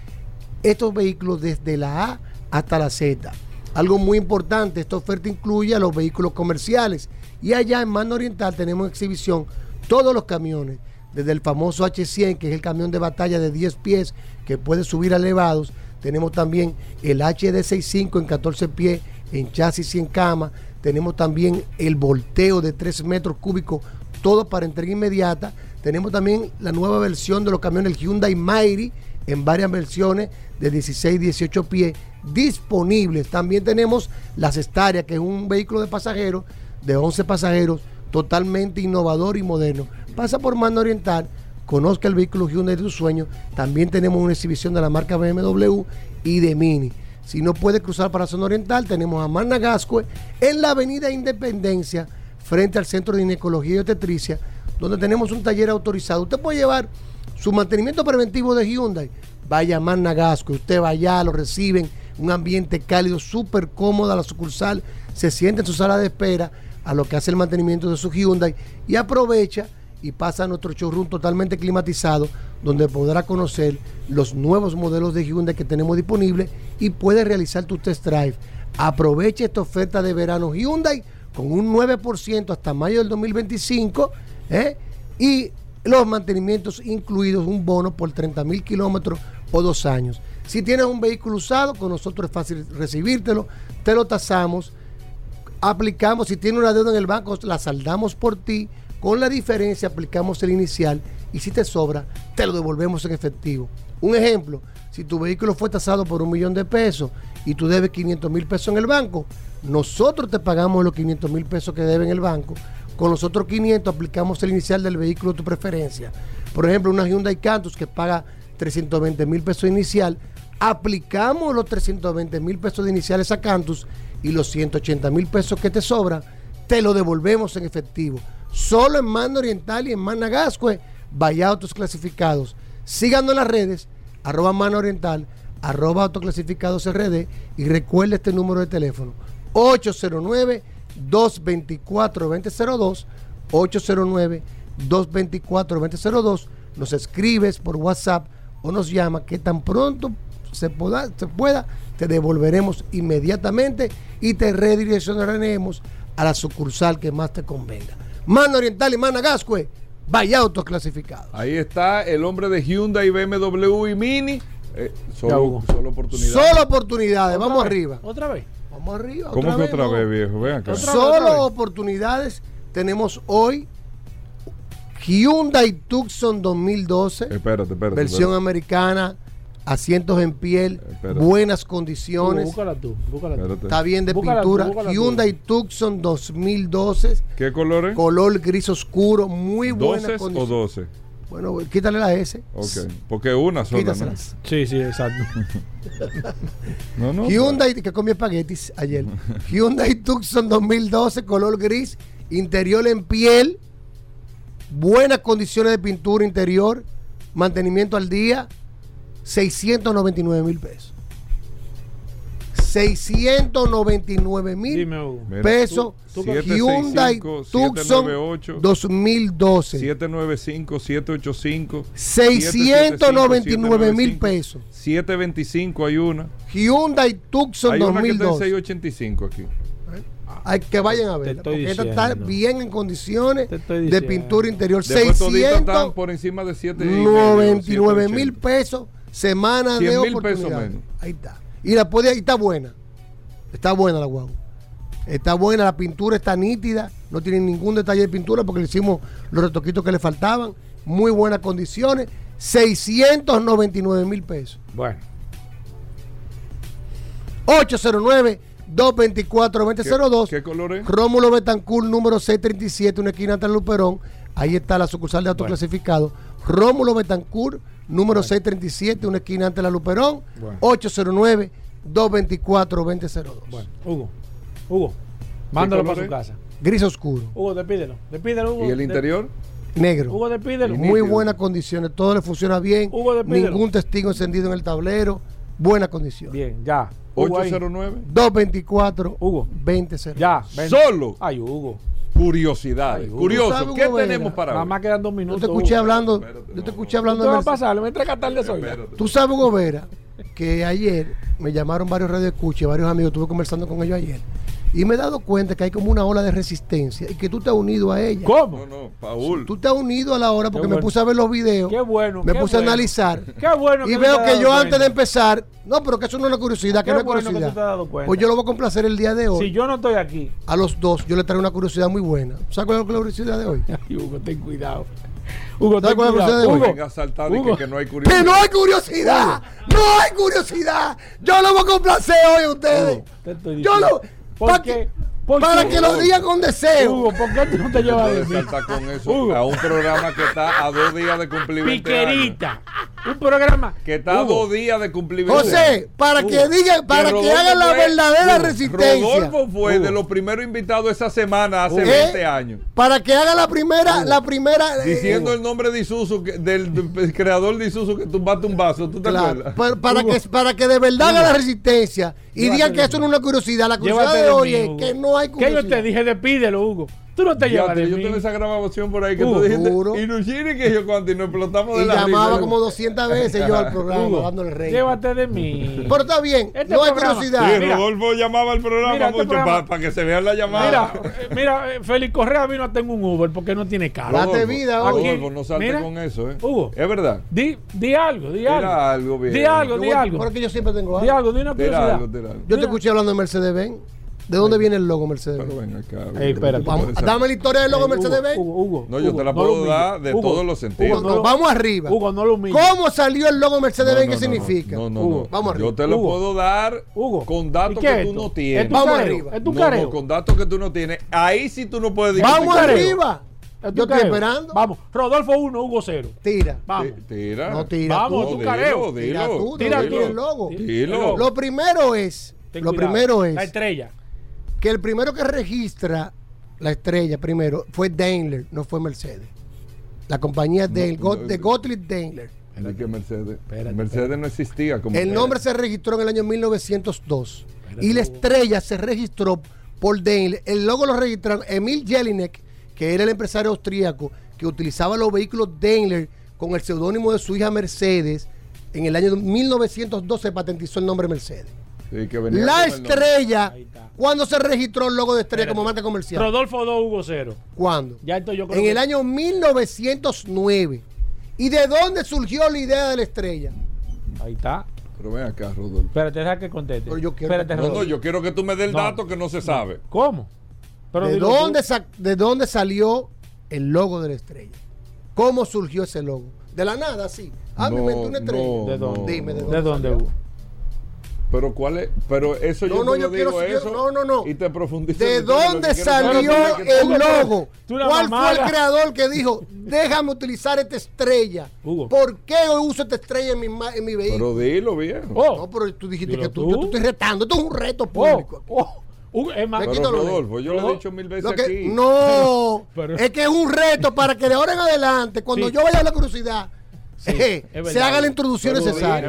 estos vehículos desde la A hasta la Z. Algo muy importante, esta oferta incluye a los vehículos comerciales y allá en Mano Oriental tenemos en exhibición todos los camiones, desde el famoso H100, que es el camión de batalla de 10 pies que puede subir a elevados, tenemos también el HD65 en 14 pies en chasis y en cama, tenemos también el volteo de 3 metros cúbicos, todo para entrega inmediata, tenemos también la nueva versión de los camiones Hyundai Mighty en varias versiones de 16 y 18 pies disponibles. También tenemos las Estaria, que es un vehículo de pasajeros de 11 pasajeros, totalmente innovador y moderno. Pasa por Mano Oriental, conozca el vehículo Hyundai de tu sueño. También tenemos una exhibición de la marca BMW y de Mini. Si no puede cruzar para Zona Oriental, tenemos a Magna Gascue en la Avenida Independencia, frente al Centro de Ginecología y Obstetricia, donde tenemos un taller autorizado. Usted puede llevar su mantenimiento preventivo de Hyundai. Vaya a Magna Gascue, usted va allá, lo reciben, un ambiente cálido, súper cómoda la sucursal, se siente en su sala de espera a lo que hace el mantenimiento de su Hyundai y aprovecha y pasa a nuestro showroom totalmente climatizado, donde podrá conocer los nuevos modelos de Hyundai que tenemos disponibles y puede realizar tu test drive. Aproveche esta oferta de verano Hyundai con un 9% hasta mayo del 2025 ¿eh? y los mantenimientos incluidos, un bono por 30 mil kilómetros o dos años. Si tienes un vehículo usado, con nosotros es fácil recibírtelo, te lo tasamos, aplicamos, si tiene una deuda en el banco, la saldamos por ti, con la diferencia aplicamos el inicial y si te sobra, te lo devolvemos en efectivo. Un ejemplo, si tu vehículo fue tasado por un millón de pesos y tú debes 500 mil pesos en el banco, nosotros te pagamos los 500 mil pesos que debe en el banco. Con los otros 500 aplicamos el inicial del vehículo de tu preferencia. Por ejemplo, una Hyundai Cantus que paga 320 mil pesos inicial, aplicamos los 320 mil pesos de iniciales a Cantus y los 180 mil pesos que te sobran, te lo devolvemos en efectivo. Solo en Mando Oriental y en Managascue, vaya autos clasificados. Síganos en las redes, arroba Mano Oriental, arroba autoclasificados RD y recuerde este número de teléfono, 809-224-2002, 809-224-2002. Nos escribes por WhatsApp o nos llama que tan pronto se pueda, se pueda, te devolveremos inmediatamente y te redireccionaremos a la sucursal que más te convenga. Mano Oriental y Managascue, vaya autos clasificados. Ahí está el hombre de Hyundai, BMW y Mini. Eh, solo, solo oportunidad. Solo oportunidades, ¿Otra vamos vez? arriba. ¿Otra vez? Vamos arriba. ¿Cómo que otra no. vez, viejo? Ven acá. Otra- Solo vez. oportunidades tenemos hoy. Hyundai Tucson 2012, Espérate, espérate. versión espérate. americana, asientos en piel, Espérate. buenas condiciones, búscala tú, búscala tú. Está bien de Búscala tú, pintura. tú. Hyundai Tucson 2012, ¿Qué colores? color gris oscuro, muy buena ¿12 o condición. 12? Bueno, quítale la S. Ok. Porque una sola, ¿no? Quítaselas. Sí, sí, exacto. No, no. Hyundai, que comí espaguetis ayer. Hyundai Tucson 2012, color gris, interior en piel, buenas condiciones de pintura interior, mantenimiento al día, 699 mil pesos. 699 mil pesos. tú- Hyundai 765, Tucson 798, 2012. 795, 785. 699 mil 775, pesos. 725 hay una. Hyundai Tucson Hay una que está en 2012. 685 aquí. Hay que vayan a estoy Porque esta está bien en condiciones de pintura interior. Después toditas están 699 por encima de 7 mil pesos semana 100 de mil pesos oportunidad. menos. Ahí está. Y la puede, y está buena. Está buena la guagua. Está buena, la pintura está nítida. No tiene ningún detalle de pintura porque le hicimos los retoquitos que le faltaban. Muy buenas condiciones. 699 mil pesos. Bueno, 809-224-2002. ¿Qué, qué color es? Rómulo Betancourt, número 637, una esquina el Luperón. Ahí está la sucursal de autoclasificado. Rómulo Betancourt, número 637, una esquina ante la Luperón. Bueno. 809-224-2002. bueno. Hugo, Hugo, mándalo para su casa. Gris oscuro, Hugo, despídelo. Despídelo, Hugo. ¿Y el interior? negro. Hugo, despídelo. Muy buenas condiciones, todo le funciona bien. Hugo, despídelo. Ningún testigo encendido en el tablero. Buenas condiciones. Bien, ya. Hugo, ahí. 809. 224 Hugo. 2002. Ya. ven. Solo. Ay, Hugo. Curiosidades. Curioso. ¿Sabes, ¿Qué tenemos para Nada hoy? más quedan dos Yo minutos. te escuché hablando, Espérate, yo te no, escuché no. hablando ¿Tú de vas a pasarlo? Me entrega tarde soy. Tú sabes, Hugo Vera, que ayer me llamaron varios radio escucha, varios amigos, estuve conversando con ellos ayer, y me he dado cuenta que hay como una ola de resistencia y que tú te has unido a ella. ¿Cómo? No, no, Paul. Tú te has unido a la hora porque me puse a ver los videos, Qué bueno. me qué puse a analizar Qué bueno. y veo que yo antes de empezar, no, pero que eso no es una curiosidad, que Qué no es bueno que tú curiosidad. te has dado cuenta. Pues yo lo voy a complacer el día de hoy. Si yo no estoy aquí. A los dos, yo le traigo una curiosidad muy buena. ¿Sabes cuál es la curiosidad de hoy? Ay, Hugo, ten cuidado. Hugo, ¿Sabes ten cuál es la cuidado. curiosidad de hoy? Hugo, Venga Hugo. que, que no hay ¡Que curiosidad. no hay curiosidad! ¡No hay curiosidad! Yo lo voy a complacer hoy a ustedes. Hugo, te estoy Yo diciendo. lo. ¿Por para qué? que lo digan con deseo. Hugo, ¿por qué tú no te llevas de mí? con eso Hugo. a un programa que está a dos días de cumplir 20 años. Piquerita. Un programa. Que está a dos días de cumplir 20 años. José, para Hugo, que digan, para que, hagan la fue- verdadera Hugo, resistencia. Rodolfo fue Hugo. de los primeros invitados esa semana hace Hugo. 20 ¿Eh? años. Para que hagan la primera, la primera. eh, Diciendo el nombre de Isuzu, que- del, del creador de Isuzu que tumbaste un vaso. ¿Tú te claro, acuerdas? para, para que, para que de verdad hagan la resistencia y Llévate digan que eso no es una curiosidad. La curiosidad de hoy es que no hay ¿Qué curiosidad. yo te dije? Despídelo, Hugo. Tú no te llevas de yo mí. tengo esa grabación por ahí que Hugo, tú dijiste. Juro. Y Nuchini que yo cuando y nos explotamos de Y la llamaba risa. como 200 veces yo al programa Hugo, dándole rey. Llévate de mí. Pero está bien, Este no hay programa- curiosidad. Sí, Mira. Rodolfo llamaba al programa Mira, este mucho programa- para que se vea la llamada. Mira, mira, eh, Félix Correa vino a tener un Uber porque no tiene carro. Date vida, Hugo. Rodolfo, no salte Mira. con eso, ¿eh? Hugo. Es verdad. Di, di algo, di algo. Algo bien. Di algo, di algo. Porque yo siempre tengo Di algo. algo, di una curiosidad. algo, algo. Yo te escuché hablando de Mercedes-Benz. ¿De dónde viene el logo Mercedes-Benz? Pero ven acá. Ey, espérate. Vamos, dame la historia del logo Mercedes-Benz. Hugo, Hugo, No, yo Hugo, te la no puedo dar de Hugo, todos los sentidos. Lo- vamos arriba. Hugo, no lo humilles. ¿Cómo salió el logo Mercedes-Benz? ¿Qué significa? No, no, Hugo, no. vamos Yo arriba. te lo Hugo. puedo dar Hugo, con ¿y datos que tú no ¿Es tienes. tu Vamos careo? arriba. ¿Es tu No, careo? no, con datos que tú no tienes. Ahí sí tú no puedes decir Vamos arriba. ¿Es tu Yo estoy esperando. Vamos, Rodolfo 1, Hugo 0. Tira. Vamos. Ti- Tira. No tira Vamos, tú. careo. Tira tú, Tira tú. el logo. Lo primero es, lo primero es La estrella. Que el primero que registra la estrella primero fue Daimler, no fue Mercedes. La compañía no, de Gottlieb Daimler. Que Mercedes. Espérate, Mercedes no existía como. El nombre se registró en el año 1902 y la estrella se registró por Daimler. El logo lo registraron Emil Jelinek, que era el empresario austríaco que utilizaba los vehículos Daimler con el seudónimo de su hija Mercedes. En el año 1902 se patentizó el nombre Mercedes. Sí, que venía La estrella. ¿cuándo se registró el logo de estrella Espérate. como marca comercial? Rodolfo 2, Hugo 0. ¿Cuándo? Ya esto yo creo En que- el año 1909. ¿Y de dónde surgió la idea de la estrella? Ahí está. Pero ven acá, Rodolfo. Espérate, deja que conteste. Pero yo quiero Espérate, que- No, yo quiero que tú me des el No. dato que no se sabe. ¿Cómo? Pero ¿De dónde, ¿De dónde salió el logo de la estrella? ¿Cómo surgió ese logo? De la nada, sí. Ah, me inventé una estrella. no, ¿De dónde? Dime, ¿de ¿De dónde dónde, salió? Hugo? Pero cuál es, pero eso No, yo no, te yo lo quiero- digo eso. no, no, no. Y te profundizo. ¿De dónde salió el logo? ¿Cuál fue el creador que dijo, déjame utilizar esta estrella? Hugo. ¿Por qué yo uso esta estrella en mi, ma- en mi vehículo? Pero dilo, viejo. Oh, No, pero tú dijiste Dilo que tú, tú. yo te estoy retando. Esto es un reto oh, público. oh. Hugo, es más, Pero Rodolfo, yo lo he dicho mil veces que- aquí. no, Pero- es que es un reto para que de ahora en adelante, cuando Sí. yo vaya a la eh, verdad, se haga la introducción necesaria.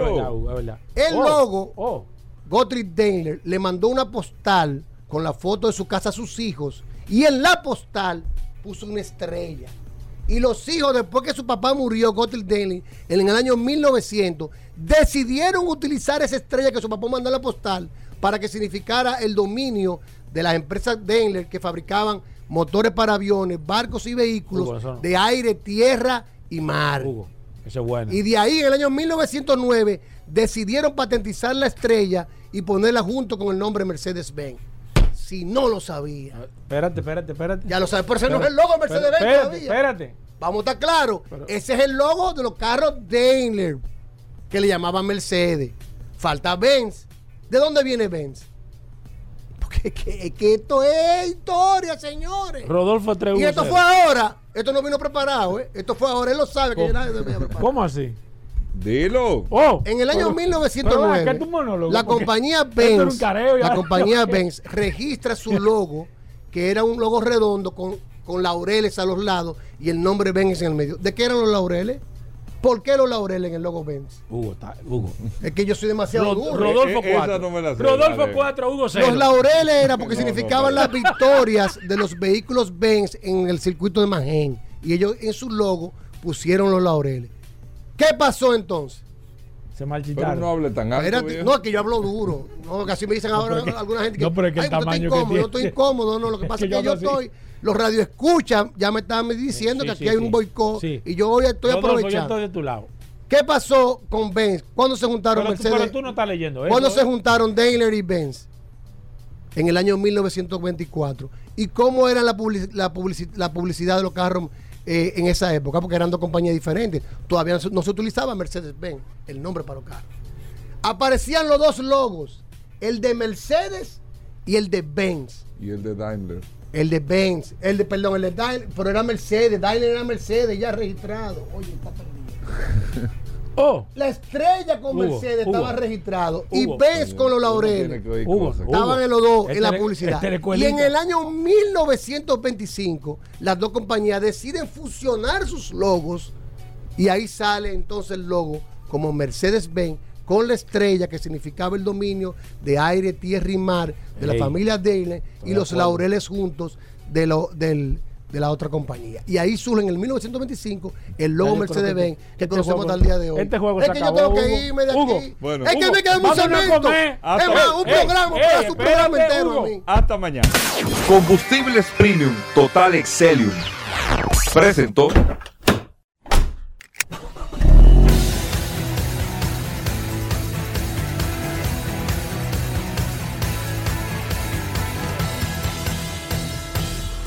El Oh, logo- Oh, Gottlieb Daimler le mandó una postal con la foto de su casa a sus hijos y en la postal puso una estrella. Y los hijos, después que su papá murió, Gottlieb Daimler, en el año 1900, decidieron utilizar esa estrella que su papá mandó en la postal para que significara el dominio de las empresas Daimler que fabricaban motores para aviones, barcos y vehículos Hugo, eso no. de aire, tierra y mar. Hugo, eso es bueno. Y de ahí, en el año 1909, decidieron patentizar la estrella y ponerla junto con el nombre Mercedes-Benz. Si no lo sabía. Espérate, espérate, espérate. Ya lo sabes, pero ese no es el logo de Mercedes-Benz Espérate, todavía. espérate. Vamos a estar claros. Ese es el logo de los carros Daimler, que le llamaban Mercedes. Falta Benz. ¿De dónde viene Benz? Que, que esto es historia, señores. Rodolfo 3 Y esto fue ahora. Esto no vino preparado, ¿eh? Esto fue ahora. Él lo sabe que yo nadie me había preparado. ¿Cómo así? Dilo. Oh, En el año pero- pero, 1909, ¿qué es tu monólogo? la compañía Benz, careo la compañía Benz registra su logo, que era un logo redondo con, con laureles a los lados y el nombre Benz en el medio. ¿De qué eran los laureles? ¿Por qué los laureles en el logo Benz? Hugo, está, Hugo. Es que yo soy demasiado Rod- duro. Rodolfo Eh, eh, esa 4. no me la sé, Rodolfo dale. 4, Hugo 0. Los laureles era porque No, no, significaban pero- las victorias de los vehículos Benz en el circuito de Manhattan. Y ellos en su logo pusieron los laureles. ¿Qué pasó entonces? Se Pero marchitaron. no hable tan alto. Espérate, no, es que yo hablo duro. No, que así me dicen ahora pero es que- alguna gente que. no, pero es que el "Ay, tamaño que incómodo, tiene". Yo estoy incómodo, no. Lo que Es pasa que es yo que yo hablo así. Los radioescuchan ya me estaban diciendo Sí, que aquí sí, hay sí. un boicot. Sí. Y yo hoy estoy yo aprovechando. estoy de tu lado. ¿Qué pasó con Benz? ¿Cuándo se juntaron Pero tú, Mercedes? pero tú no estás leyendo eso. ¿Cuándo se ¿eh? juntaron Daimler y Benz? En el año 1924. ¿Y cómo era la, publici- la, publici- la publicidad de los carros eh, en esa época? Porque eran dos compañías diferentes. Todavía no se, no se utilizaba Mercedes-Benz, el nombre para los carros. Aparecían los dos logos, el de Mercedes y el de Benz. Y el de Daimler. El de Benz, el de, perdón, el de Daimler, pero era Mercedes, Daimler era Mercedes, ya registrado. Oye, está perdido. Oh, La estrella con Hugo, Mercedes Hugo. estaba registrado y. Benz con los laureles. Estaban en los dos, Este en la publicidad. este y en el año 1925, las dos compañías deciden fusionar sus logos y ahí sale entonces el logo como Mercedes-Benz con la estrella que significaba el dominio de aire, tierra y mar de la familia Daimler y los acuerdo. laureles juntos de, lo, del, de la otra compañía. Y ahí surge en el 1925 el logo Mercedes-Benz que que, este conocemos hasta el día de hoy. este juego es que acabó, yo tengo que irme de Hugo, aquí. bueno. es que Hugo, me queda un. Hasta Es más, un Ey, programa ey, para su programa entero Hugo. a mí. Hasta mañana. Combustibles Premium Total Excelium. Presentó.